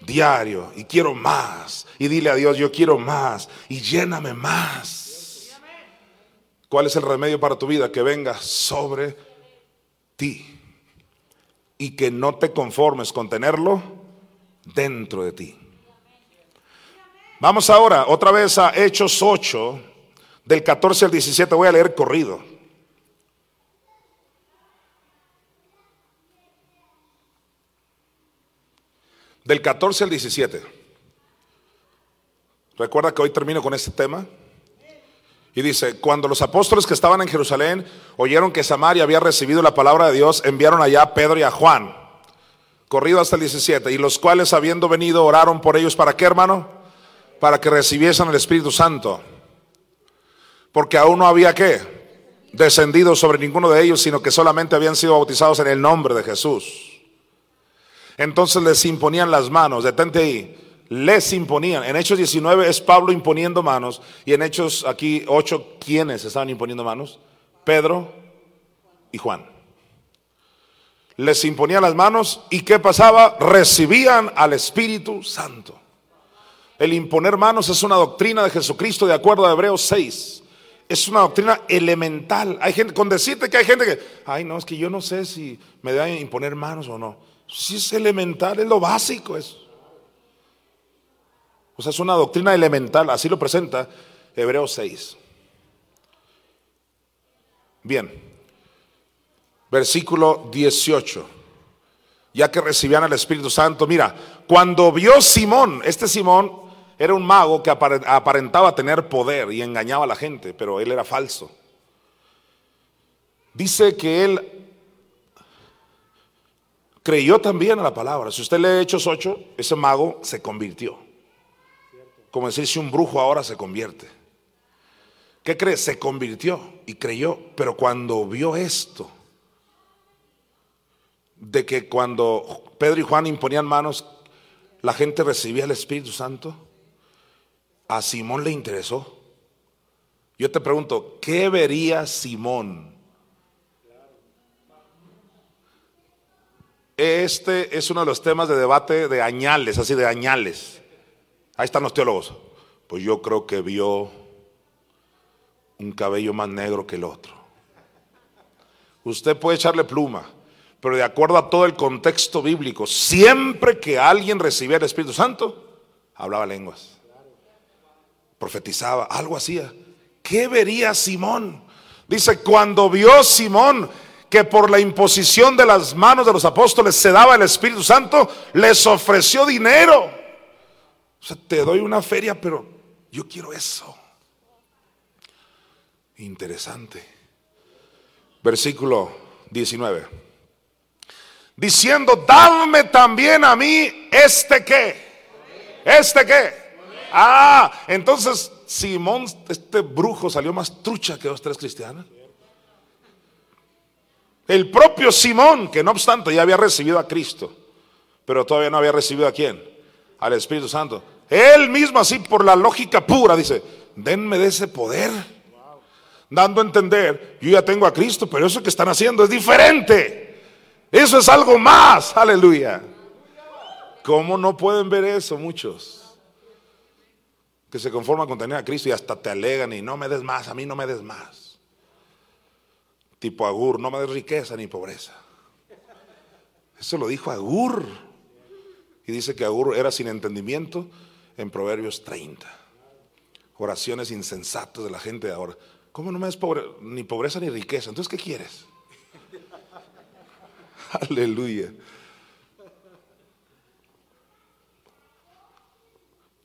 diario. Y quiero más. Y dile a Dios, yo quiero más. Y lléname más. ¿Cuál es el remedio para tu vida? Que venga sobre ti y que no te conformes con tenerlo dentro de ti. Vamos ahora otra vez a Hechos 8, del 14 al 17, voy a leer corrido. Del 14 al 17. Recuerda que hoy termino con este tema. Y dice, cuando los apóstoles que estaban en Jerusalén oyeron que Samaria había recibido la palabra de Dios, enviaron allá a Pedro y a Juan, corrido hasta el 17, y los cuales habiendo venido oraron por ellos, ¿para qué hermano? Para que recibiesen el Espíritu Santo. Porque aún no había qué? Descendido sobre ninguno de ellos, sino que solamente habían sido bautizados en el nombre de Jesús. Entonces les imponían las manos, detente ahí les imponían. En Hechos 19 es Pablo imponiendo manos y en Hechos aquí 8, ¿quiénes estaban imponiendo manos? Pedro y Juan. Les imponían las manos y ¿qué pasaba? Recibían al Espíritu Santo. El imponer manos es una doctrina de Jesucristo de acuerdo a Hebreos 6. Es una doctrina elemental. Hay gente, con decirte que hay gente que, ay no, es que yo no sé si me deben imponer manos o no. Si es elemental, es lo básico eso. O sea, es una doctrina elemental, así lo presenta Hebreos 6. Bien, versículo 18. Ya que recibían al Espíritu Santo, mira, cuando vio Simón, este Simón era un mago que aparentaba tener poder y engañaba a la gente, pero él era falso. Dice que él creyó también a la palabra. Si usted lee Hechos 8, ese mago se convirtió como decir si un brujo ahora se convierte. ¿Qué cree? Se convirtió y creyó, pero cuando vio esto, de que cuando Pedro y Juan imponían manos, la gente recibía el Espíritu Santo, a Simón le interesó. Yo te pregunto, ¿qué vería Simón? Este es uno de los temas de debate de añales, así de añales. Ahí están los teólogos. Pues yo creo que vio un cabello más negro que el otro. Usted puede echarle pluma, pero de acuerdo a todo el contexto bíblico, siempre que alguien recibía el Espíritu Santo, hablaba lenguas, profetizaba, algo hacía. ¿Qué vería Simón? Dice, cuando vio Simón que por la imposición de las manos de los apóstoles se daba el Espíritu Santo, les ofreció dinero o sea, te doy una feria, pero yo quiero eso. Interesante. Versículo 19. Diciendo, dadme también a mí este qué. Este qué. Ah, entonces Simón, este brujo, salió más trucha que dos, tres cristianos. El propio Simón, que no obstante ya había recibido a Cristo, pero todavía no había recibido a quién al Espíritu Santo. Él mismo así por la lógica pura dice, denme de ese poder. Dando a entender, yo ya tengo a Cristo, pero eso que están haciendo es diferente. Eso es algo más, aleluya. ¿Cómo no pueden ver eso muchos? Que se conforman con tener a Cristo y hasta te alegan y no me des más, a mí no me des más. Tipo Agur, no me des riqueza ni pobreza. Eso lo dijo Agur. Y dice que Agur era sin entendimiento en Proverbios 30. Oraciones insensatas de la gente de ahora. ¿Cómo no me das ni pobreza ni riqueza? Entonces, ¿qué quieres? Aleluya.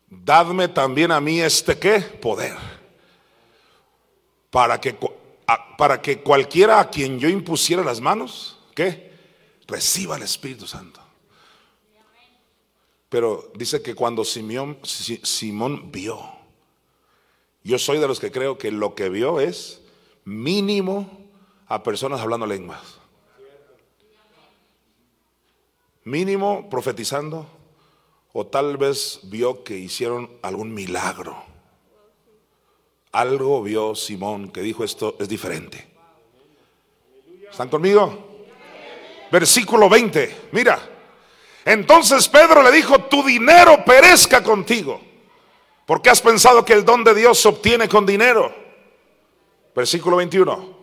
Dadme también a mí este qué? Poder. Para que, para que cualquiera a quien yo impusiera las manos, ¿qué? Reciba el Espíritu Santo. Pero dice que cuando Simón, Simón vio, yo soy de los que creo que lo que vio es mínimo a personas hablando lenguas. Mínimo profetizando o tal vez vio que hicieron algún milagro. Algo vio Simón que dijo esto es diferente. ¿Están conmigo? Versículo 20, mira. Entonces Pedro le dijo, tu dinero perezca contigo, porque has pensado que el don de Dios se obtiene con dinero. Versículo 21.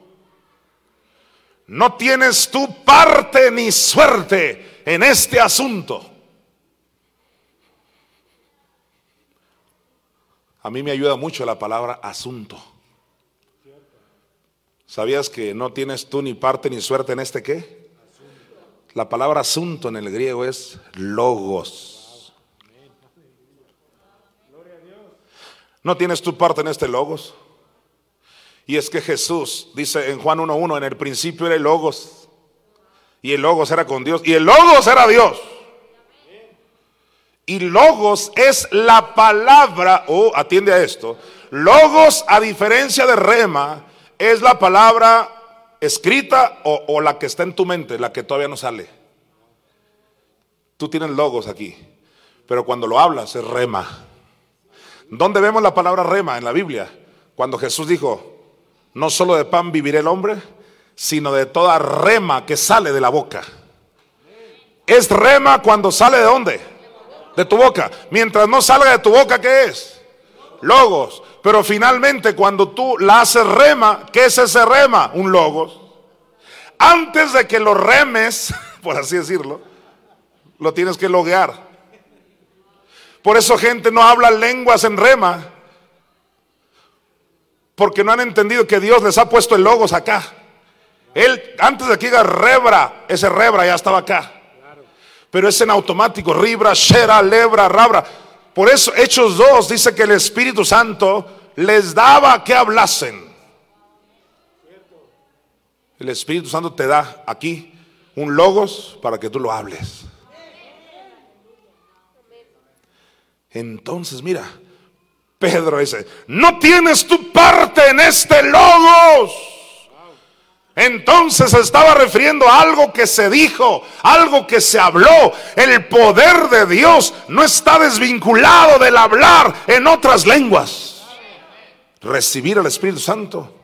No tienes tu parte ni suerte en este asunto. A mí me ayuda mucho la palabra asunto. ¿Sabías que no tienes tú ni parte ni suerte en este qué? La palabra asunto en el griego es logos. ¿No tienes tu parte en este logos? Y es que Jesús dice en Juan 1.1, en el principio era el logos. Y el logos era con Dios. Y el logos era Dios. Y logos es la palabra, o atiende a esto, logos a diferencia de rema, es la palabra escrita o, la que está en tu mente, la que todavía no sale. Tú tienes logos aquí, pero cuando lo hablas es rema. ¿Dónde vemos la palabra rema en la Biblia? Cuando Jesús dijo, no solo de pan vivirá el hombre, sino de toda rema que sale de la boca. Es rema cuando sale de dónde? De tu boca. Mientras no salga de tu boca, ¿qué es? Logos. Pero finalmente cuando tú la haces rema, ¿qué es ese rema? Un logos. Antes de que lo remes, por así decirlo, lo tienes que loguear. Por eso gente no habla lenguas en rema. Porque no han entendido que Dios les ha puesto el logos acá. Él, antes de que diga rebra, ese rebra ya estaba acá. Pero es en automático, ribra, shera, lebra, rabra. Por eso Hechos 2 dice que el Espíritu Santo les daba que hablasen. El Espíritu Santo te da aquí un logos para que tú lo hables. Entonces, mira, Pedro dice, no tienes tu parte en este logos. Entonces estaba refiriendo a algo que se dijo, algo que se habló. El poder de Dios no está desvinculado del hablar en otras lenguas. Recibir al Espíritu Santo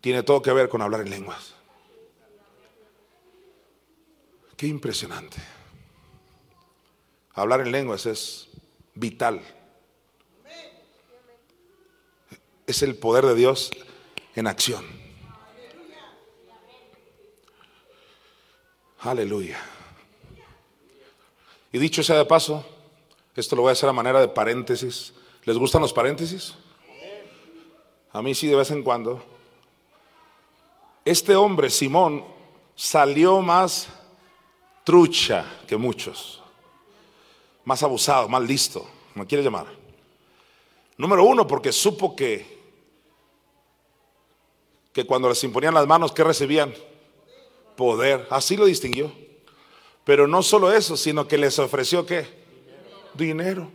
tiene todo que ver con hablar en lenguas. Qué impresionante. Hablar en lenguas es vital. Es el poder de Dios en acción. Aleluya. Y dicho sea de paso, esto lo voy a hacer a manera de paréntesis. ¿Les gustan los paréntesis? A mí sí de vez en cuando. Este hombre, Simón, salió más trucha que muchos. Más abusado, más listo, como quiere llamar. Número uno, porque supo que, que cuando les imponían las manos, ¿qué recibían? Poder. Así lo distinguió. Pero no solo eso, sino que les ofreció qué? Dinero.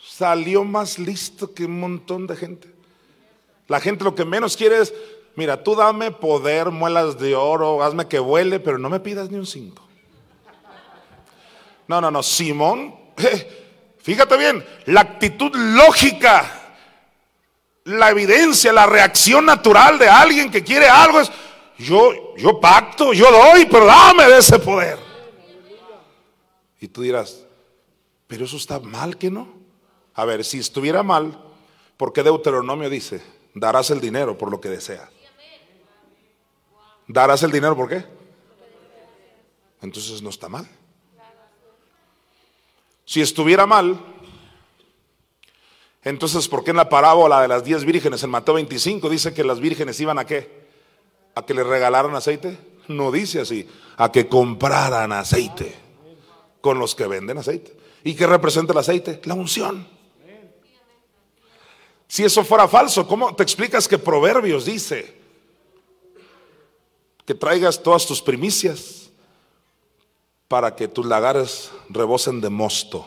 Salió más listo que un montón de gente. La gente lo que menos quiere es, mira, tú dame poder, muelas de oro, hazme que vuele, pero no me pidas ni un cinco. No, no, no, Simón, fíjate bien, la actitud lógica, la evidencia, la reacción natural de alguien que quiere algo es, yo, yo pacto, yo doy, pero dame de ese poder. Y tú dirás, pero eso está mal que no. A ver, si estuviera mal, ¿por qué Deuteronomio dice, darás el dinero por lo que deseas? ¿Darás el dinero por qué? Entonces no está mal. Si estuviera mal, entonces ¿por qué en la parábola de las diez vírgenes en Mateo 25 dice que las vírgenes iban a qué? A que le regalaran aceite? No dice así, a que compraran aceite con los que venden aceite. ¿Y qué representa el aceite? La unción. Si eso fuera falso, ¿cómo te explicas que Proverbios dice que traigas todas tus primicias para que tus lagares rebosen de mosto?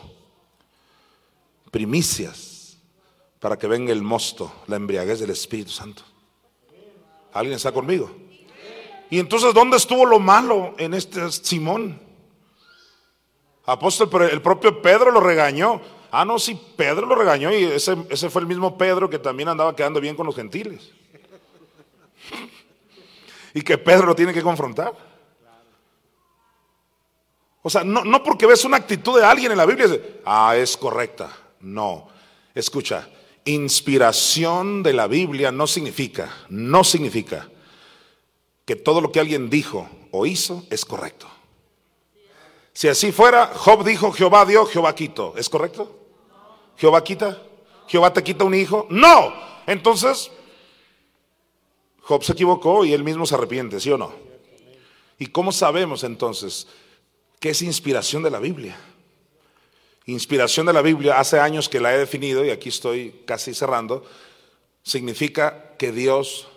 Primicias para que venga el mosto, la embriaguez del Espíritu Santo. ¿Alguien está conmigo? Y entonces, ¿dónde estuvo lo malo en este Simón? Apóstol, pero el propio Pedro lo regañó. Ah, no, sí, Pedro lo regañó y ese, ese fue el mismo Pedro que también andaba quedando bien con los gentiles. y que Pedro lo tiene que confrontar. O sea, no, no porque ves una actitud de alguien en la Biblia, ah, es correcta. No, escucha, inspiración de la Biblia no significa, no significa que todo lo que alguien dijo o hizo es correcto. Si así fuera, Job dijo, Jehová dio, Jehová quitó. ¿Es correcto? ¿Jehová quita? ¿Jehová te quita un hijo? No. Entonces, Job se equivocó y él mismo se arrepiente, ¿sí o no? ¿Y cómo sabemos entonces qué es inspiración de la Biblia? Inspiración de la Biblia, hace años que la he definido y aquí estoy casi cerrando, significa que Dios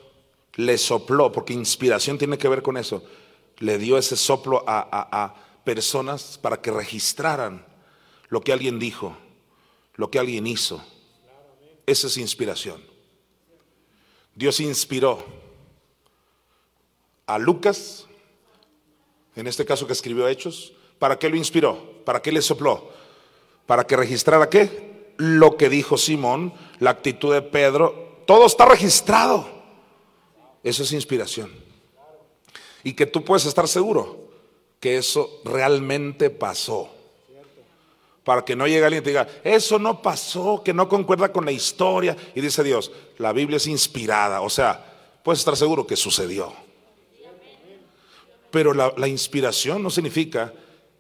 le sopló, porque inspiración tiene que ver con eso, le dio ese soplo a, personas para que registraran lo que alguien dijo, lo que alguien hizo. Esa es inspiración. Dios inspiró a Lucas, en este caso que escribió Hechos, ¿para qué lo inspiró? ¿Para qué le sopló? Para que registrara qué? Lo que dijo Simón, la actitud de Pedro, todo está registrado. Eso es inspiración. Y que tú puedes estar seguro que eso realmente pasó. Para que no llegue alguien y te diga, eso no pasó, que no concuerda con la historia. Y dice Dios, la Biblia es inspirada. O sea, puedes estar seguro que sucedió. Pero la, inspiración no significa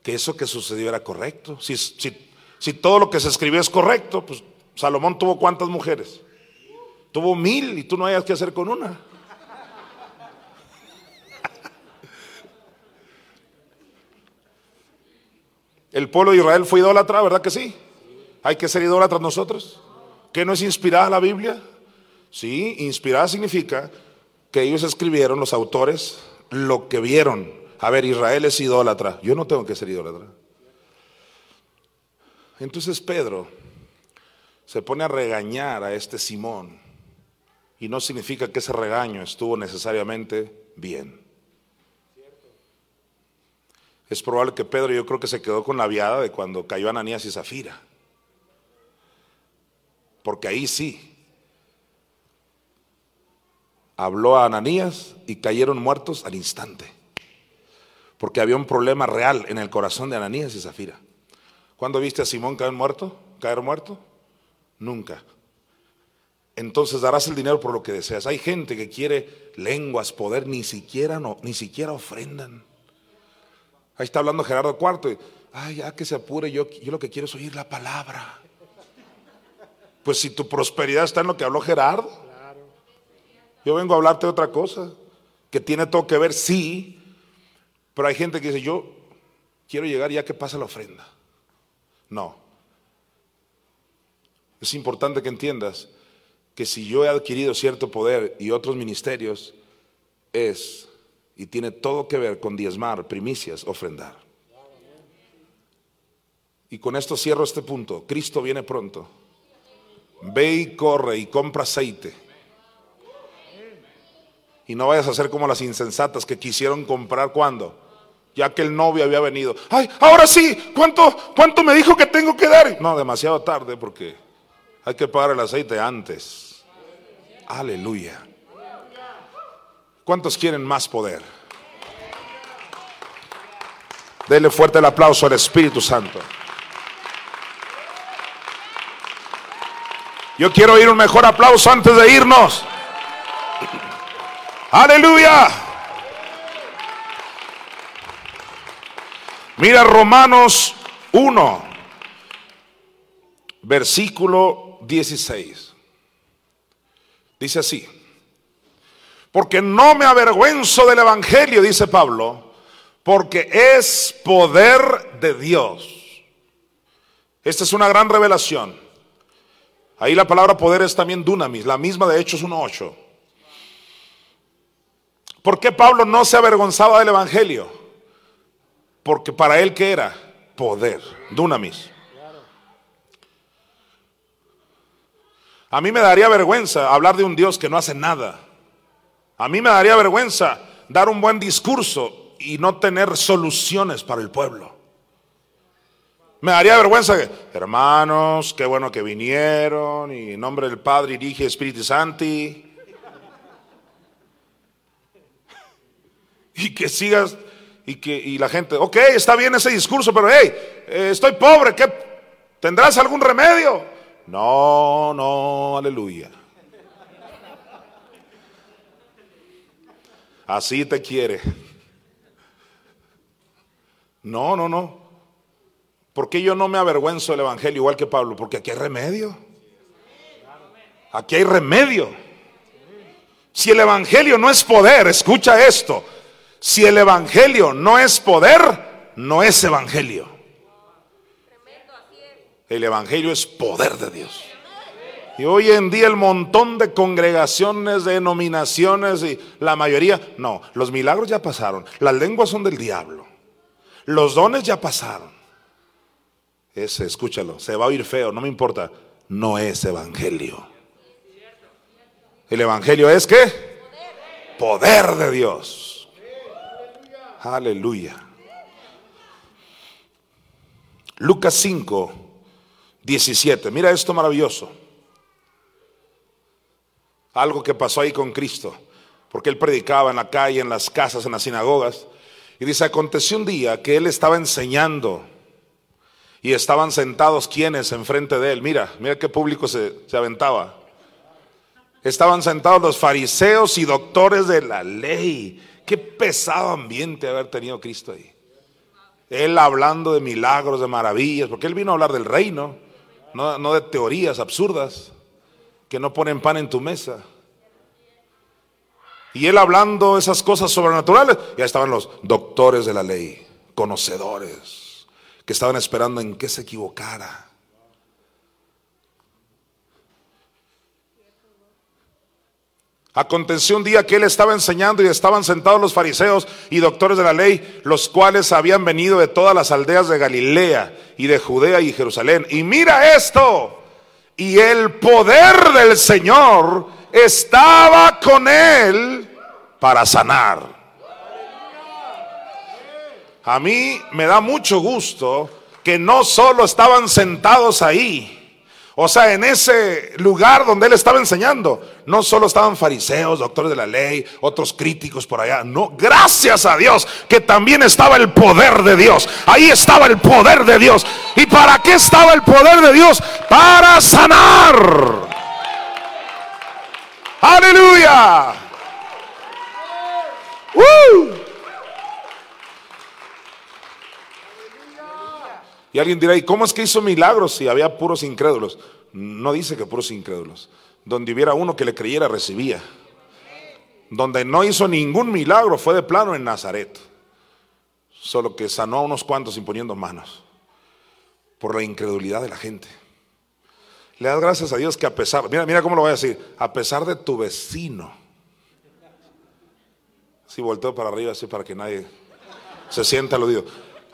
que eso que sucedió era correcto. Si, si todo lo que se escribió es correcto, pues Salomón tuvo cuántas mujeres? Tuvo mil y tú no hayas que hacer con una. El pueblo de Israel fue idólatra, ¿verdad que sí? Hay que ser idólatras nosotros. ¿Qué no es inspirada la Biblia? Sí, inspirada significa que ellos escribieron, los autores, lo que vieron. A ver, Israel es idólatra. Yo no tengo que ser idólatra. Entonces Pedro se pone a regañar a este Simón. Y no significa que ese regaño estuvo necesariamente bien. Es probable que Pedro yo creo que se quedó con la viada de cuando cayó Ananías y Zafira. Porque ahí sí. Habló a Ananías y cayeron muertos al instante. Porque había un problema real en el corazón de Ananías y Zafira. ¿Cuándo viste a Simón caer muerto? ¿Caer muerto? Nunca. Entonces darás el dinero por lo que deseas. Hay gente que quiere lenguas, poder, ni siquiera no, ni siquiera ofrendan. Ahí está hablando Gerardo Cuarto. Ay, ya que se apure, yo, yo lo que quiero es oír la palabra. Pues si tu prosperidad está en lo que habló Gerardo, yo vengo a hablarte de otra cosa, que tiene todo que ver, sí, pero hay gente que dice, yo quiero llegar ya que pasa la ofrenda. No. Es importante que entiendas que si yo he adquirido cierto poder y otros ministerios, es y tiene todo que ver con diezmar, primicias, ofrendar. Y con esto cierro este punto. Cristo viene pronto. Ve y corre y compra aceite. Y no vayas a ser como las insensatas que quisieron comprar cuando, ya que el novio había venido. Ay, ahora sí, ¿cuánto, cuánto me dijo que tengo que dar? No, demasiado tarde porque hay que pagar el aceite antes. Aleluya. ¿Cuántos quieren más poder? Dele fuerte el aplauso al Espíritu Santo. Yo quiero oír un mejor aplauso antes de irnos. Aleluya. Mira Romanos 1, versículo 16. Dice así. Porque no me avergüenzo del Evangelio, dice Pablo, porque es poder de Dios. Esta es una gran revelación. Ahí la palabra poder es también dunamis, la misma de Hechos 1.8. ¿Por qué Pablo no se avergonzaba del Evangelio? Porque para él que era poder, dunamis. A mí me daría vergüenza hablar de un Dios que no hace nada. A mí me daría vergüenza dar un buen discurso y no tener soluciones para el pueblo. Me daría vergüenza que, hermanos, qué bueno que vinieron, y en nombre del Padre, dirige Espíritu Santo. Y que sigas, y que y la gente, ok, está bien ese discurso, pero hey, eh, estoy pobre, ¿qué? ¿Tendrás algún remedio? No, no, aleluya. Así te quiere. No, no, no. ¿Por qué yo no me avergüenzo del Evangelio igual que Pablo? Porque aquí hay remedio. Aquí hay remedio. Si el Evangelio no es poder, escucha esto. Si el Evangelio no es poder, no es Evangelio. El Evangelio es poder de Dios. Y hoy en día el montón de congregaciones, de denominaciones y la mayoría, no, los milagros ya pasaron, las lenguas son del diablo, los dones ya pasaron. Ese, escúchalo, se va a oír feo, no me importa, no es evangelio. El evangelio es qué? Poder de Dios. Aleluya. Lucas 5, 17. Mira esto maravilloso algo que pasó ahí con Cristo, porque él predicaba en la calle, en las casas, en las sinagogas. Y dice, aconteció un día que él estaba enseñando y estaban sentados quienes enfrente de él. Mira, mira qué público se, se aventaba. Estaban sentados los fariseos y doctores de la ley. Qué pesado ambiente haber tenido Cristo ahí. Él hablando de milagros, de maravillas, porque él vino a hablar del reino, no, no de teorías absurdas que no ponen pan en tu mesa. Y él hablando esas cosas sobrenaturales, ya estaban los doctores de la ley, conocedores, que estaban esperando en que se equivocara. Aconteció un día que él estaba enseñando y estaban sentados los fariseos y doctores de la ley, los cuales habían venido de todas las aldeas de Galilea y de Judea y Jerusalén. Y mira esto, y el poder del Señor estaba con él para sanar. A mí me da mucho gusto que no solo estaban sentados ahí, o sea, en ese lugar donde él estaba enseñando, no solo estaban fariseos, doctores de la ley, otros críticos por allá. No, gracias a Dios que también estaba el poder de Dios. Ahí estaba el poder de Dios. ¿Y para qué estaba el poder de Dios? Para sanar. Aleluya. Y alguien dirá, ¿y cómo es que hizo milagros si había puros incrédulos? No dice que puros incrédulos. Donde hubiera uno que le creyera, recibía. Donde no hizo ningún milagro fue de plano en Nazaret. Solo que sanó a unos cuantos imponiendo manos. Por la incredulidad de la gente. Le das gracias a Dios que a pesar, mira, mira cómo lo voy a decir, a pesar de tu vecino. Si volteo para arriba así para que nadie se sienta aludido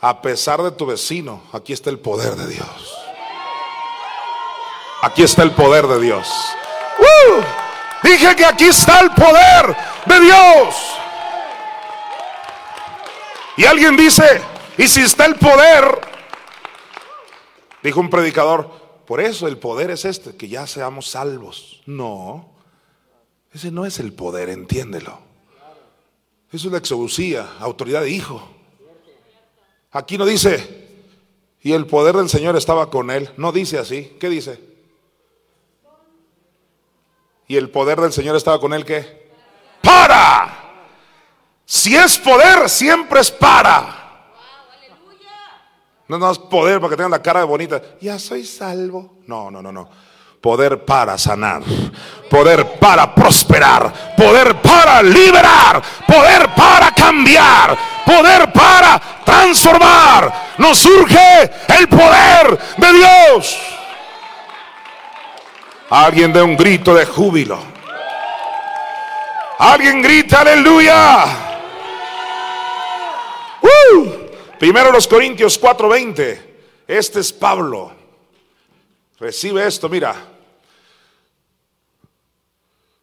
a pesar de tu vecino, aquí está el poder de Dios. Aquí está el poder de Dios. Dije que aquí está el poder de Dios. Y alguien dice, ¿y si está el poder? Dijo un predicador, por eso el poder es este, que ya seamos salvos. No, ese no es el poder, entiéndelo. Eso es la exobucía, autoridad de hijo. Aquí no dice, y el poder del Señor estaba con él. No dice así. ¿Qué dice? Y el poder del Señor estaba con él, ¿qué? Para. Si es poder, siempre es para. No, es poder para que tengan la cara de bonita. Ya soy salvo. No, no, no, no. Poder para sanar. Poder para prosperar. Poder para liberar. Poder cambiar. Poder para transformar. Nos surge el poder de Dios. Alguien de un grito de júbilo. Alguien grita aleluya. Uh, primero los Corintios 4:20. Este es Pablo. Recibe esto, mira.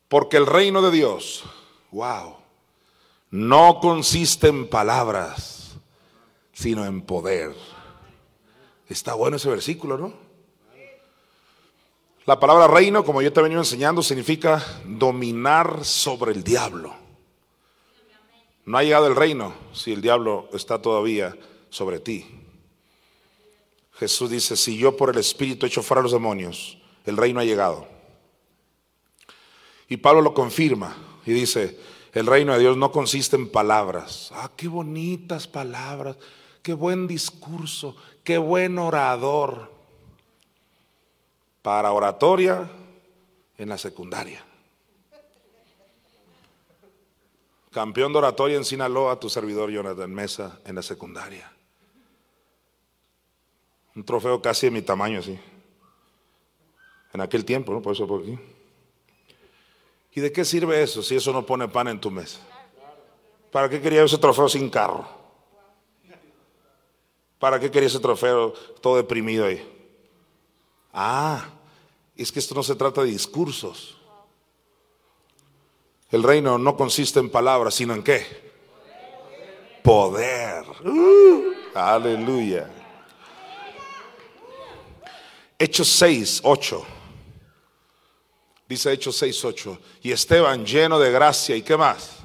Porque el reino de Dios, wow, no consiste en palabras sino en poder. Está bueno ese versículo, ¿no? La palabra reino, como yo te he venido enseñando, significa dominar sobre el diablo. No ha llegado el reino si el diablo está todavía sobre ti. Jesús dice, si yo por el Espíritu echo fuera a los demonios, el reino ha llegado. Y Pablo lo confirma y dice, el reino de Dios no consiste en palabras. Ah, qué bonitas palabras, qué buen discurso, qué buen orador. Para oratoria en la secundaria. Campeón de oratoria en Sinaloa, tu servidor Jonathan Mesa en la secundaria. Un trofeo casi de mi tamaño, así. En aquel tiempo, ¿no? Por eso por aquí. ¿Y de qué sirve eso si eso no pone pan en tu mesa? ¿Para qué quería ese trofeo sin carro? ¿Para qué quería ese trofeo todo deprimido ahí? Ah, es que esto no se trata de discursos. El reino no consiste en palabras, sino en qué? Poder. Uh, aleluya. Hechos 6, 8. Dice Hechos 6, 8. Y Esteban lleno de gracia y qué más?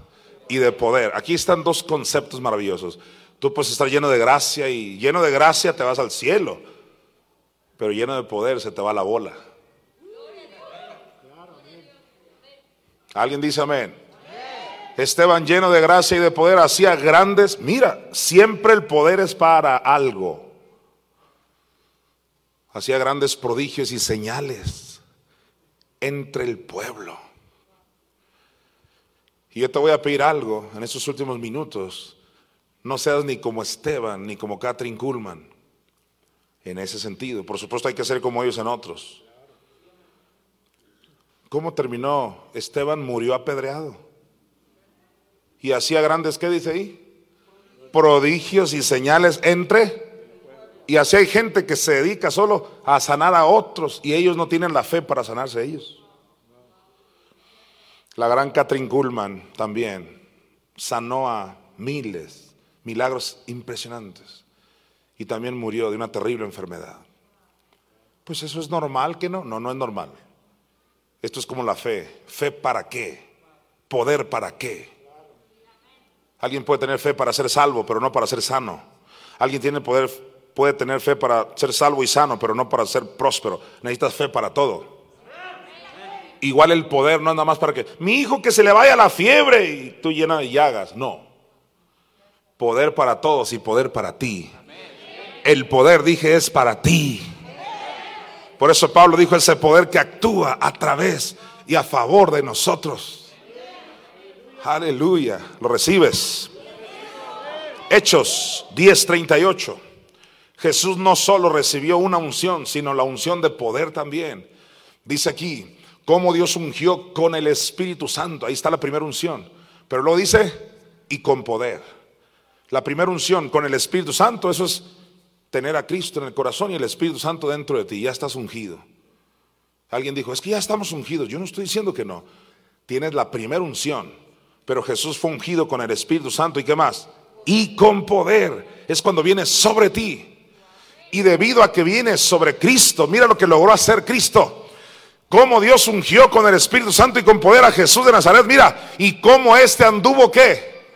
Y de poder. Aquí están dos conceptos maravillosos. Tú puedes estar lleno de gracia y lleno de gracia te vas al cielo. Pero lleno de poder se te va la bola. ¿Alguien dice amén? Esteban lleno de gracia y de poder hacía grandes, mira, siempre el poder es para algo. Hacía grandes prodigios y señales entre el pueblo. Y yo te voy a pedir algo en estos últimos minutos. No seas ni como Esteban ni como Catherine Kuhlman en ese sentido. Por supuesto hay que ser como ellos en otros. ¿Cómo terminó? Esteban murió apedreado. Y hacía grandes, ¿qué dice ahí? Prodigios y señales entre. Y así hay gente que se dedica solo a sanar a otros y ellos no tienen la fe para sanarse ellos. La gran Catherine Kuhlman también sanó a miles, milagros impresionantes. Y también murió de una terrible enfermedad. Pues eso es normal que no, no, no es normal. Esto es como la fe. ¿Fe para qué? ¿Poder para qué? Alguien puede tener fe para ser salvo, pero no para ser sano. Alguien tiene poder, puede tener fe para ser salvo y sano, pero no para ser próspero. Necesitas fe para todo. Igual el poder no es nada más para que mi hijo que se le vaya la fiebre y tú llena de llagas. No. Poder para todos y poder para ti. El poder, dije, es para ti. Por eso Pablo dijo ese poder que actúa a través y a favor de nosotros. Aleluya. ¿Lo recibes? Hechos 10:38. Jesús no solo recibió una unción, sino la unción de poder también. Dice aquí, cómo Dios ungió con el Espíritu Santo. Ahí está la primera unción. Pero luego dice, y con poder. La primera unción con el Espíritu Santo, eso es tener a Cristo en el corazón y el Espíritu Santo dentro de ti. Ya estás ungido. Alguien dijo, es que ya estamos ungidos. Yo no estoy diciendo que no. Tienes la primera unción, pero Jesús fue ungido con el Espíritu Santo y qué más. Y con poder. Es cuando viene sobre ti. Y debido a que viene sobre Cristo, mira lo que logró hacer Cristo. Cómo Dios ungió con el Espíritu Santo y con poder a Jesús de Nazaret. Mira, y cómo este anduvo qué.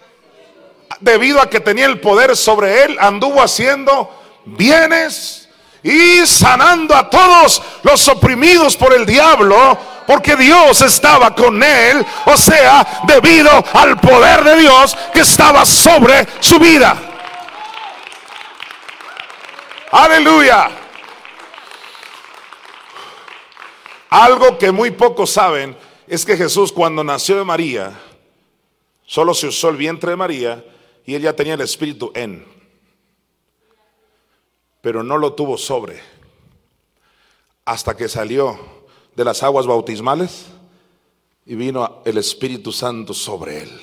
Debido a que tenía el poder sobre él, anduvo haciendo bienes y sanando a todos los oprimidos por el diablo, porque Dios estaba con él, o sea, debido al poder de Dios que estaba sobre su vida. Aleluya. Algo que muy pocos saben es que Jesús cuando nació de María, solo se usó el vientre de María y él ya tenía el Espíritu en pero no lo tuvo sobre hasta que salió de las aguas bautismales y vino el Espíritu Santo sobre él.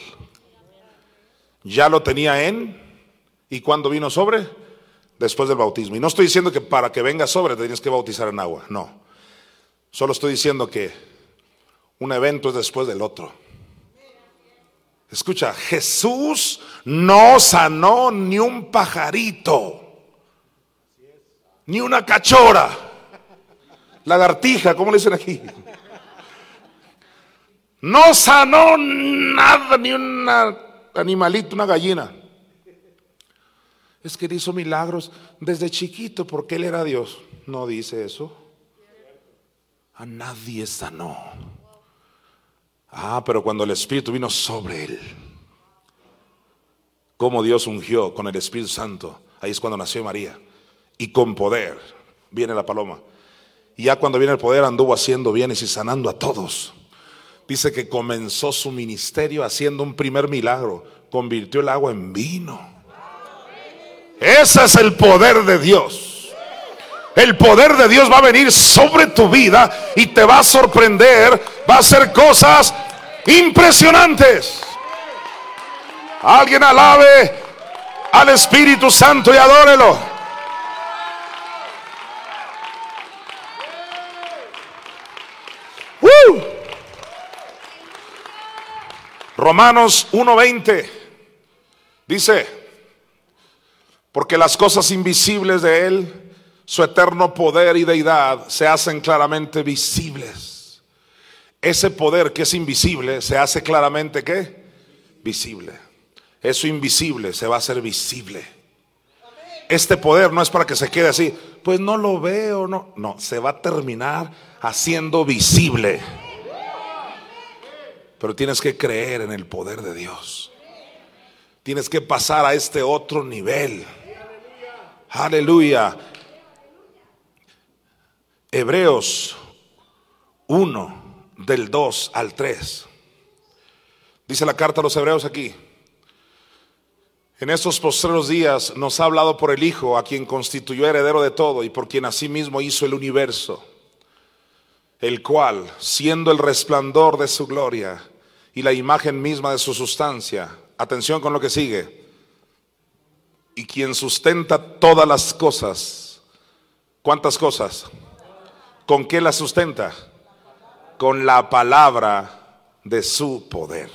Ya lo tenía en y cuando vino sobre después del bautismo. Y no estoy diciendo que para que venga sobre te tienes que bautizar en agua, no. Solo estoy diciendo que un evento es después del otro. Escucha, Jesús no sanó ni un pajarito ni una cachora, lagartija, ¿cómo le dicen aquí? No sanó nada, ni un animalito, una gallina. Es que hizo milagros desde chiquito porque él era Dios. No dice eso. A nadie sanó. Ah, pero cuando el Espíritu vino sobre él, como Dios ungió con el Espíritu Santo, ahí es cuando nació María. Y con poder viene la paloma. Y ya cuando viene el poder anduvo haciendo bienes y sanando a todos. Dice que comenzó su ministerio haciendo un primer milagro. Convirtió el agua en vino. Ese es el poder de Dios. El poder de Dios va a venir sobre tu vida y te va a sorprender. Va a hacer cosas impresionantes. Alguien alabe al Espíritu Santo y adórelo. Romanos 1:20 dice, porque las cosas invisibles de Él, su eterno poder y deidad, se hacen claramente visibles. Ese poder que es invisible se hace claramente ¿qué? Visible. Eso invisible se va a hacer visible. Este poder no es para que se quede así, pues no lo veo, no, no, se va a terminar haciendo visible. Pero tienes que creer en el poder de Dios. Tienes que pasar a este otro nivel. Aleluya. Hebreos 1 del 2 al 3. Dice la carta a los hebreos aquí. En estos postreros días nos ha hablado por el Hijo, a quien constituyó heredero de todo y por quien asimismo hizo el universo, el cual, siendo el resplandor de su gloria, y la imagen misma de su sustancia. Atención con lo que sigue. Y quien sustenta todas las cosas. ¿Cuántas cosas? ¿Con qué las sustenta? Con la palabra de su poder.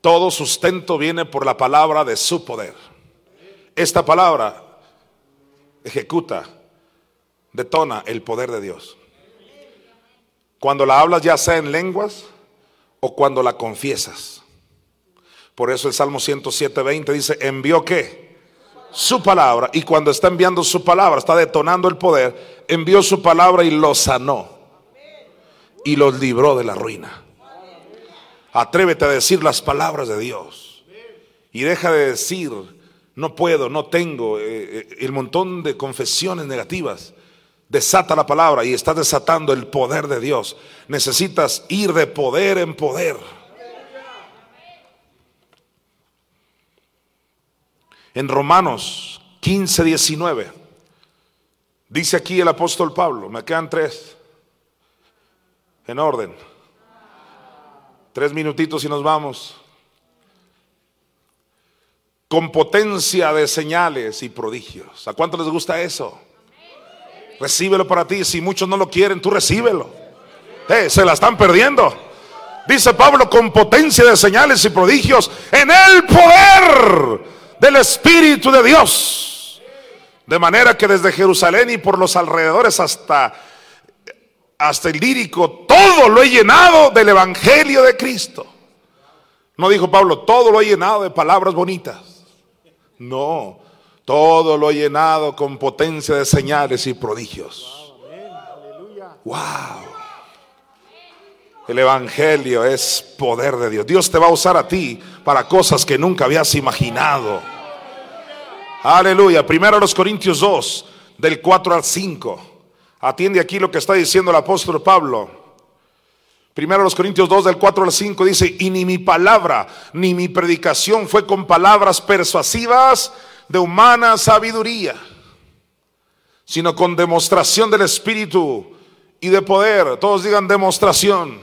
Todo sustento viene por la palabra de su poder. Esta palabra ejecuta, detona el poder de Dios. Cuando la hablas ya sea en lenguas o cuando la confiesas. Por eso el Salmo 107, dice, envió qué? Su palabra. Y cuando está enviando su palabra, está detonando el poder, envió su palabra y los sanó. Y los libró de la ruina. Atrévete a decir las palabras de Dios. Y deja de decir, no puedo, no tengo, eh, eh, el montón de confesiones negativas. Desata la palabra y estás desatando el poder de Dios. Necesitas ir de poder en poder. En Romanos 15, 19, dice aquí el apóstol Pablo, me quedan tres, en orden. Tres minutitos y nos vamos. Con potencia de señales y prodigios. ¿A cuánto les gusta eso? Recíbelo para ti. Si muchos no lo quieren, tú recíbelo. Eh, se la están perdiendo. Dice Pablo con potencia de señales y prodigios en el poder del Espíritu de Dios. De manera que desde Jerusalén y por los alrededores hasta, hasta el lírico, todo lo he llenado del Evangelio de Cristo. No dijo Pablo, todo lo he llenado de palabras bonitas. No, todo lo he llenado con potencia de señales y prodigios. Wow. El Evangelio es poder de Dios. Dios te va a usar a ti para cosas que nunca habías imaginado. Aleluya. Primero los Corintios 2, del 4 al 5. Atiende aquí lo que está diciendo el apóstol Pablo. Primero los Corintios 2 del 4 al 5 dice, y ni mi palabra ni mi predicación fue con palabras persuasivas de humana sabiduría, sino con demostración del Espíritu y de poder. Todos digan demostración.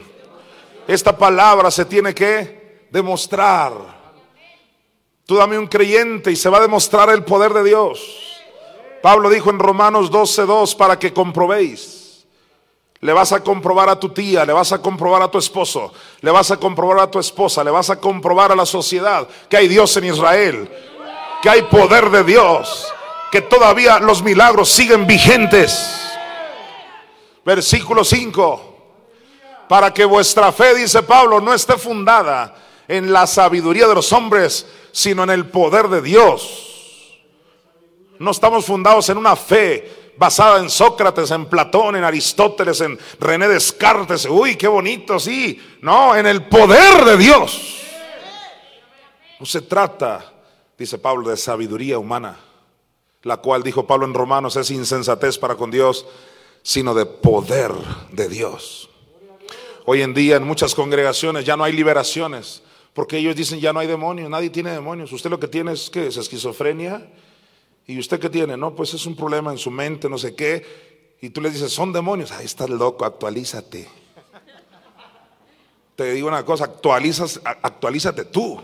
Esta palabra se tiene que demostrar. Tú dame un creyente y se va a demostrar el poder de Dios. Pablo dijo en Romanos 12:2 para que comprobéis. Le vas a comprobar a tu tía, le vas a comprobar a tu esposo, le vas a comprobar a tu esposa, le vas a comprobar a la sociedad que hay Dios en Israel que hay poder de Dios, que todavía los milagros siguen vigentes. Versículo 5. Para que vuestra fe, dice Pablo, no esté fundada en la sabiduría de los hombres, sino en el poder de Dios. No estamos fundados en una fe basada en Sócrates, en Platón, en Aristóteles, en René Descartes. Uy, qué bonito, sí. No, en el poder de Dios. No se trata, dice Pablo, de sabiduría humana, la cual, dijo Pablo en Romanos, es insensatez para con Dios, sino de poder de Dios. Hoy en día en muchas congregaciones ya no hay liberaciones, porque ellos dicen ya no hay demonios, nadie tiene demonios. Usted lo que tiene es que es esquizofrenia ¿Y usted qué tiene? No, pues es un problema en su mente, no sé qué. Y tú le dices, son demonios. Ahí estás loco, actualízate. Te digo una cosa, actualízate tú.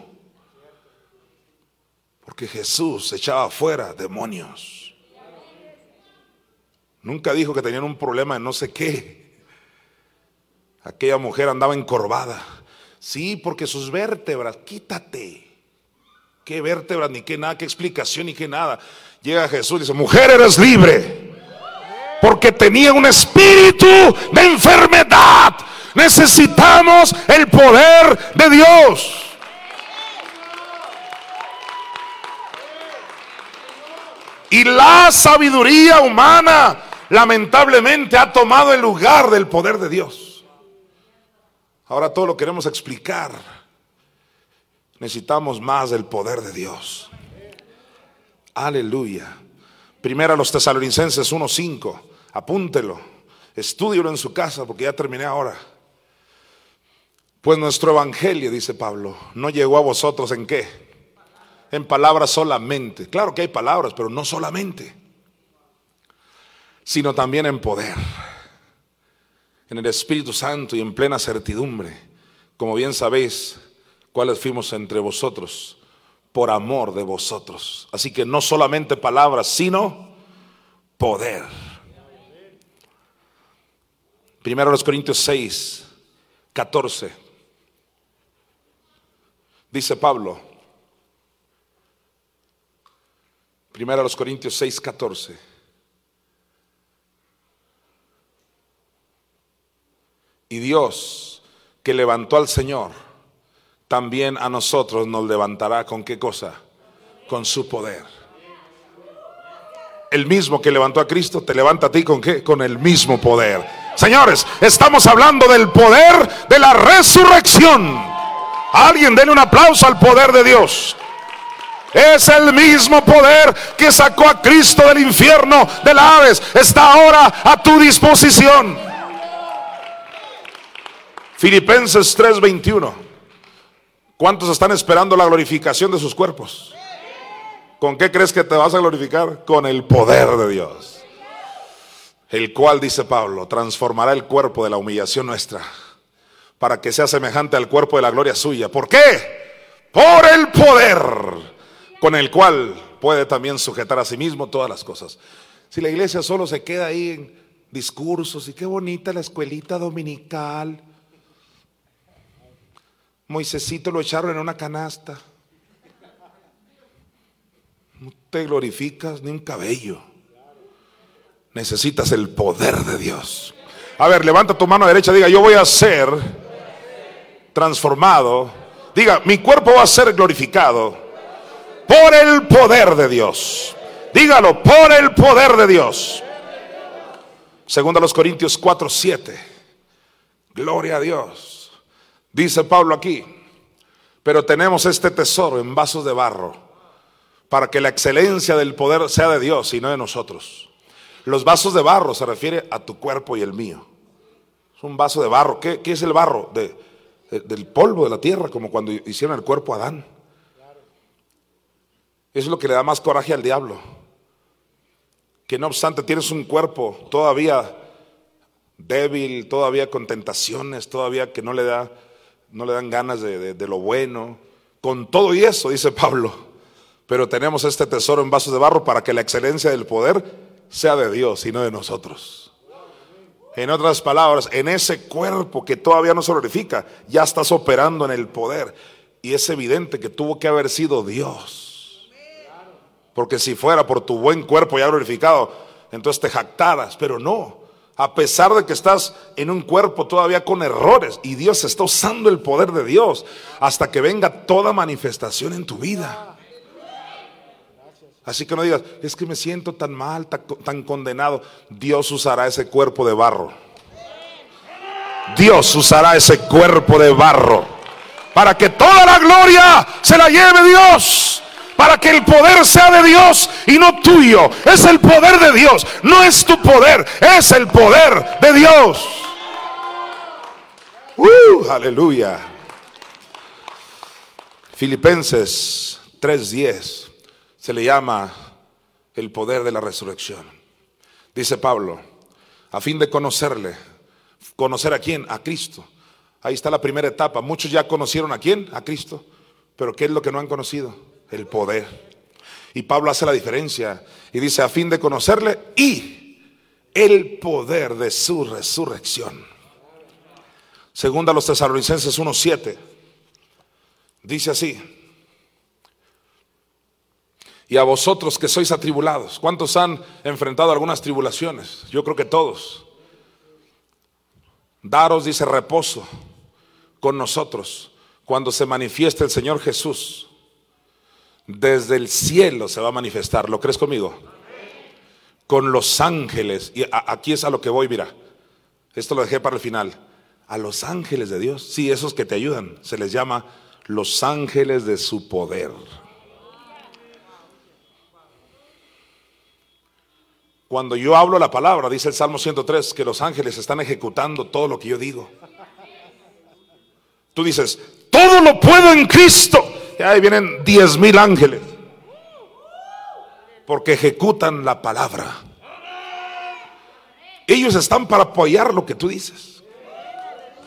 Porque Jesús echaba fuera demonios. Nunca dijo que tenían un problema en no sé qué. Aquella mujer andaba encorvada. Sí, porque sus vértebras, quítate. ¿Qué vértebras, ni qué nada, qué explicación, ni qué nada? Llega Jesús y dice, mujer eres libre. Porque tenía un espíritu de enfermedad. Necesitamos el poder de Dios. Y la sabiduría humana lamentablemente ha tomado el lugar del poder de Dios. Ahora todo lo queremos explicar. Necesitamos más del poder de Dios. Aleluya. Primero a los tesalonicenses 1.5. Apúntelo. Estúdielo en su casa porque ya terminé ahora. Pues nuestro evangelio, dice Pablo, no llegó a vosotros en qué? En palabras solamente. Claro que hay palabras, pero no solamente. Sino también en poder. En el Espíritu Santo y en plena certidumbre. Como bien sabéis, cuáles fuimos entre vosotros por amor de vosotros. Así que no solamente palabras, sino poder. Primero los Corintios 6, 14. Dice Pablo. Primero los Corintios 6, 14. Y Dios que levantó al Señor también a nosotros nos levantará con qué cosa? Con su poder. El mismo que levantó a Cristo te levanta a ti con qué? Con el mismo poder. Señores, estamos hablando del poder de la resurrección. Alguien denle un aplauso al poder de Dios. Es el mismo poder que sacó a Cristo del infierno de la aves. Está ahora a tu disposición. Filipenses 3:21. ¿Cuántos están esperando la glorificación de sus cuerpos? ¿Con qué crees que te vas a glorificar? Con el poder de Dios. El cual, dice Pablo, transformará el cuerpo de la humillación nuestra para que sea semejante al cuerpo de la gloria suya. ¿Por qué? Por el poder con el cual puede también sujetar a sí mismo todas las cosas. Si la iglesia solo se queda ahí en discursos y qué bonita la escuelita dominical Moisésito lo echaron en una canasta. No te glorificas ni un cabello. Necesitas el poder de Dios. A ver, levanta tu mano derecha, diga, yo voy a ser transformado. Diga, mi cuerpo va a ser glorificado por el poder de Dios. Dígalo, por el poder de Dios. Segundo a los Corintios 4, 7. Gloria a Dios. Dice Pablo aquí, pero tenemos este tesoro en vasos de barro para que la excelencia del poder sea de Dios y no de nosotros. Los vasos de barro se refiere a tu cuerpo y el mío. Es un vaso de barro. ¿Qué, es el barro? De, del polvo de la tierra, como cuando hicieron el cuerpo a Adán. Eso es lo que le da más coraje al diablo. Que no obstante tienes un cuerpo todavía débil, todavía con tentaciones, todavía que no le da no le dan ganas de, lo bueno. Con todo y eso, dice Pablo, pero tenemos este tesoro en vasos de barro para que la excelencia del poder sea de Dios y no de nosotros. En otras palabras, en ese cuerpo que todavía no se glorifica, ya estás operando en el poder. Y es evidente que tuvo que haber sido Dios. Porque si fuera por tu buen cuerpo ya glorificado, entonces te jactaras, pero no a pesar de que estás en un cuerpo todavía con errores y Dios está usando el poder de Dios hasta que venga toda manifestación en tu vida. Así que no digas, es que me siento tan mal, tan, condenado. Dios usará ese cuerpo de barro. Dios usará ese cuerpo de barro para que toda la gloria se la lleve Dios. Para que el poder sea de Dios y no tuyo. Es el poder de Dios. No es tu poder, es el poder de Dios. Uh, aleluya. Filipenses 3:10 se le llama el poder de la resurrección. Dice Pablo, a fin de conocerle, conocer a quién, a Cristo. Ahí está la primera etapa. Muchos ya conocieron a quién, a Cristo, pero ¿qué es lo que no han conocido? El poder. Y Pablo hace la diferencia y dice, a fin de conocerle y el poder de su resurrección. Segunda a los tesalonicenses 1.7. Dice así. Y a vosotros que sois atribulados, ¿cuántos han enfrentado algunas tribulaciones? Yo creo que todos. Daros, dice, reposo con nosotros cuando se manifieste el Señor Jesús. Desde el cielo se va a manifestar. ¿Lo crees conmigo? Con los ángeles. Y aquí es a lo que voy, mira. Esto lo dejé para el final. A los ángeles de Dios. Sí, esos que te ayudan. Se les llama los ángeles de su poder. Cuando yo hablo la palabra, dice el Salmo 103, que los ángeles están ejecutando todo lo que yo digo. Tú dices, todo lo puedo en Cristo. Y ahí vienen diez mil ángeles. Porque ejecutan la palabra. Ellos están para apoyar lo que tú dices.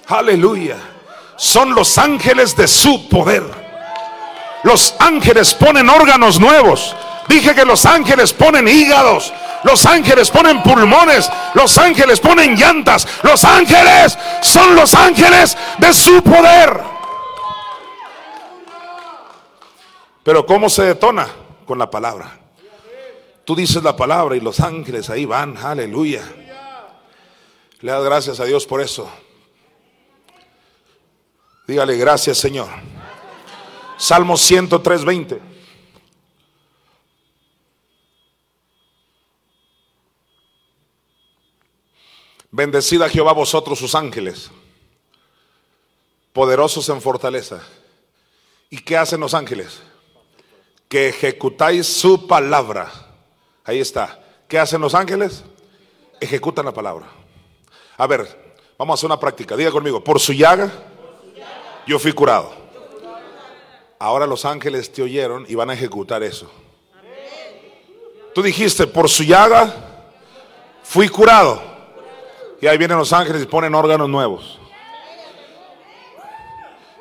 Aleluya son los ángeles de su poder. Los ángeles ponen órganos nuevos. Dije que los ángeles ponen hígados. Los ángeles ponen pulmones. Los ángeles ponen llantas. Los ángeles son los ángeles de su poder. Pero ¿cómo se detona? Con la palabra. Tú dices la palabra y los ángeles ahí van. Aleluya. Le das gracias a Dios por eso. Dígale gracias, Señor. Salmo 103, 20. Bendecida Jehová vosotros sus ángeles, poderosos en fortaleza. ¿Y qué hacen los ángeles? Que ejecutáis su palabra. Ahí está. ¿Qué hacen los ángeles? Ejecutan la palabra. A ver, vamos a hacer una práctica. Diga conmigo, por su llaga yo fui curado. Ahora los ángeles te oyeron y van a ejecutar eso. Tú dijiste, por su llaga fui curado. Y ahí vienen los ángeles y ponen órganos nuevos.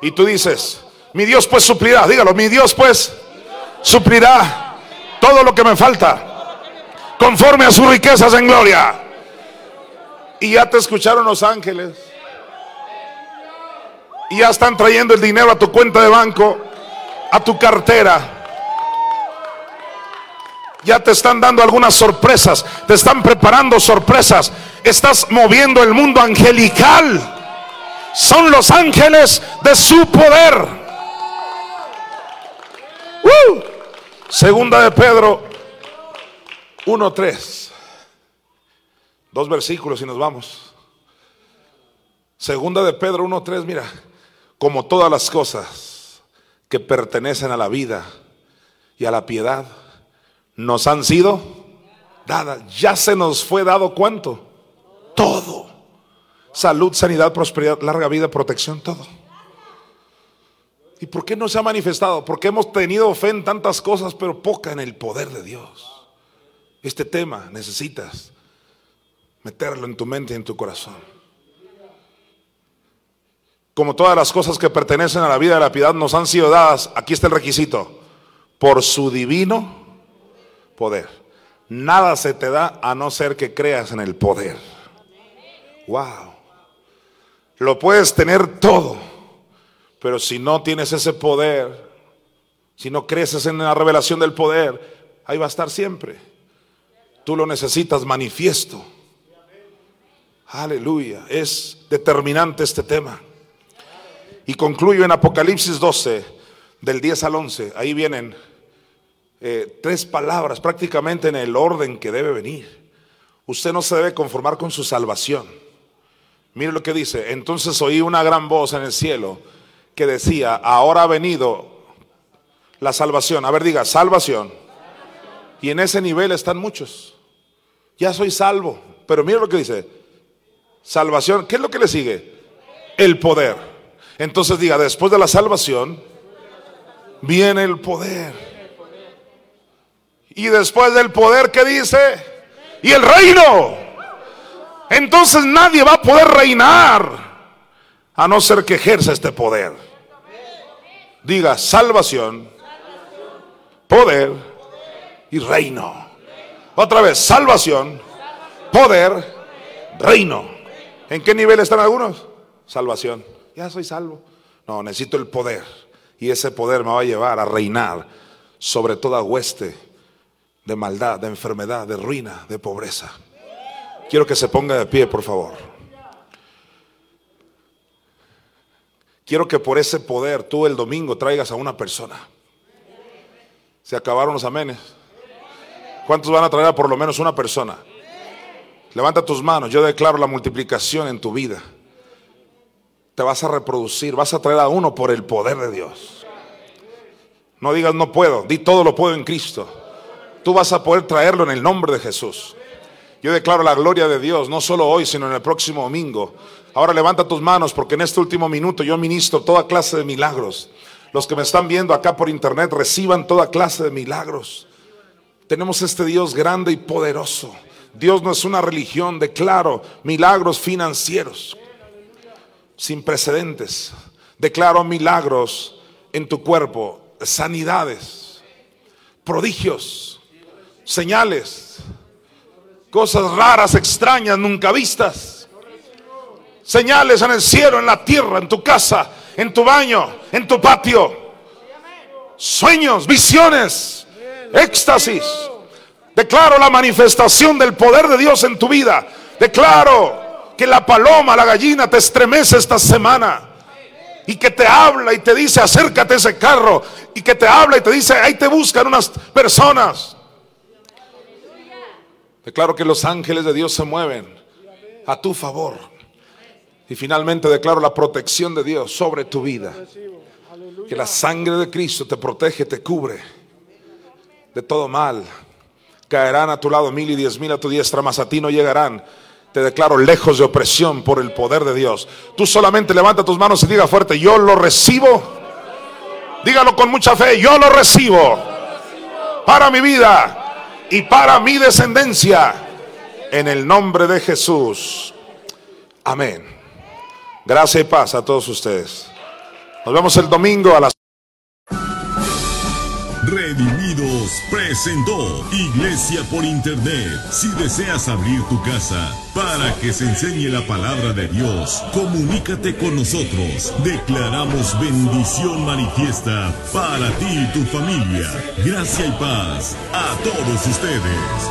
Y tú dices, mi Dios pues suplirá, dígalo, mi Dios pues suplirá todo lo que me falta, conforme a sus riquezas en gloria. Y ya te escucharon los ángeles y ya están trayendo el dinero a tu cuenta de banco, a tu cartera. Ya te están dando algunas sorpresas, te están preparando sorpresas. Estás moviendo el mundo angelical. Son los ángeles de su poder. ¡Uh! Segunda de Pedro 1.3. Dos versículos y nos vamos. Segunda de Pedro 1.3, mira como todas las cosas que pertenecen a la vida y a la piedad, nos han sido dadas. Ya se nos fue dado cuánto? Todo. Salud, sanidad, prosperidad, larga vida, protección, todo. ¿Y por qué no se ha manifestado? Porque hemos tenido fe en tantas cosas, pero poca en el poder de Dios. Este tema necesitas meterlo en tu mente y en tu corazón como todas las cosas que pertenecen a la vida de la piedad nos han sido dadas, aquí está el requisito, por su divino poder. Nada se te da a no ser que creas en el poder. Wow. Lo puedes tener todo, pero si no tienes ese poder, si no creces en la revelación del poder, ahí va a estar siempre. Tú lo necesitas manifiesto. Aleluya. Es determinante este tema. Y concluyo en Apocalipsis 12, del 10 al 11. Ahí vienen eh, tres palabras prácticamente en el orden que debe venir. Usted no se debe conformar con su salvación. Mire lo que dice. Entonces oí una gran voz en el cielo que decía, ahora ha venido la salvación. A ver, diga, salvación. Y en ese nivel están muchos. Ya soy salvo. Pero mire lo que dice. Salvación. ¿Qué es lo que le sigue? El poder. Entonces diga, después de la salvación, viene el poder. Y después del poder, ¿qué dice? Y el reino. Entonces nadie va a poder reinar a no ser que ejerza este poder. Diga salvación, poder y reino. Otra vez, salvación, poder, reino. ¿En qué nivel están algunos? Salvación. Ya soy salvo. No, necesito el poder. Y ese poder me va a llevar a reinar sobre toda hueste de maldad, de enfermedad, de ruina, de pobreza. Quiero que se ponga de pie, por favor. Quiero que por ese poder tú el domingo traigas a una persona. Se acabaron los amenes. ¿Cuántos van a traer a por lo menos una persona? Levanta tus manos. Yo declaro la multiplicación en tu vida. Te vas a reproducir. Vas a traer a uno por el poder de Dios. No digas no puedo. Di todo lo puedo en Cristo tú vas a poder traerlo en el nombre de Jesús. Yo declaro la gloria de Dios, no solo hoy, sino en el próximo domingo. Ahora levanta tus manos porque en este último minuto yo ministro toda clase de milagros. Los que me están viendo acá por internet reciban toda clase de milagros. Tenemos este Dios grande y poderoso. Dios no es una religión, declaro milagros financieros sin precedentes. Declaro milagros en tu cuerpo, sanidades, prodigios señales, cosas raras, extrañas, nunca vistas. Señales en el cielo, en la tierra, en tu casa, en tu baño, en tu patio. Sueños, visiones, éxtasis. Declaro la manifestación del poder de Dios en tu vida. Declaro que la paloma, la gallina te estremece esta semana y que te habla y te dice acércate a ese carro y que te habla y te dice ahí te buscan unas personas. Declaro que los ángeles de Dios se mueven a tu favor. Y finalmente declaro la protección de Dios sobre tu vida. Que la sangre de Cristo te protege, te cubre de todo mal. Caerán a tu lado mil y diez mil a tu diestra, mas a ti no llegarán. Te declaro lejos de opresión por el poder de Dios. Tú solamente levanta tus manos y diga fuerte, yo lo recibo. Dígalo con mucha fe, yo lo recibo para mi vida y para mi descendencia. En el nombre de Jesús. Amén. Gracias y paz a todos ustedes. Nos vemos el domingo a las...
Redimidos presentó Iglesia por Internet. Si deseas abrir tu casa para que se enseñe la palabra de Dios, comunícate con nosotros. Declaramos bendición manifiesta para ti y tu familia. Gracia y paz a todos ustedes.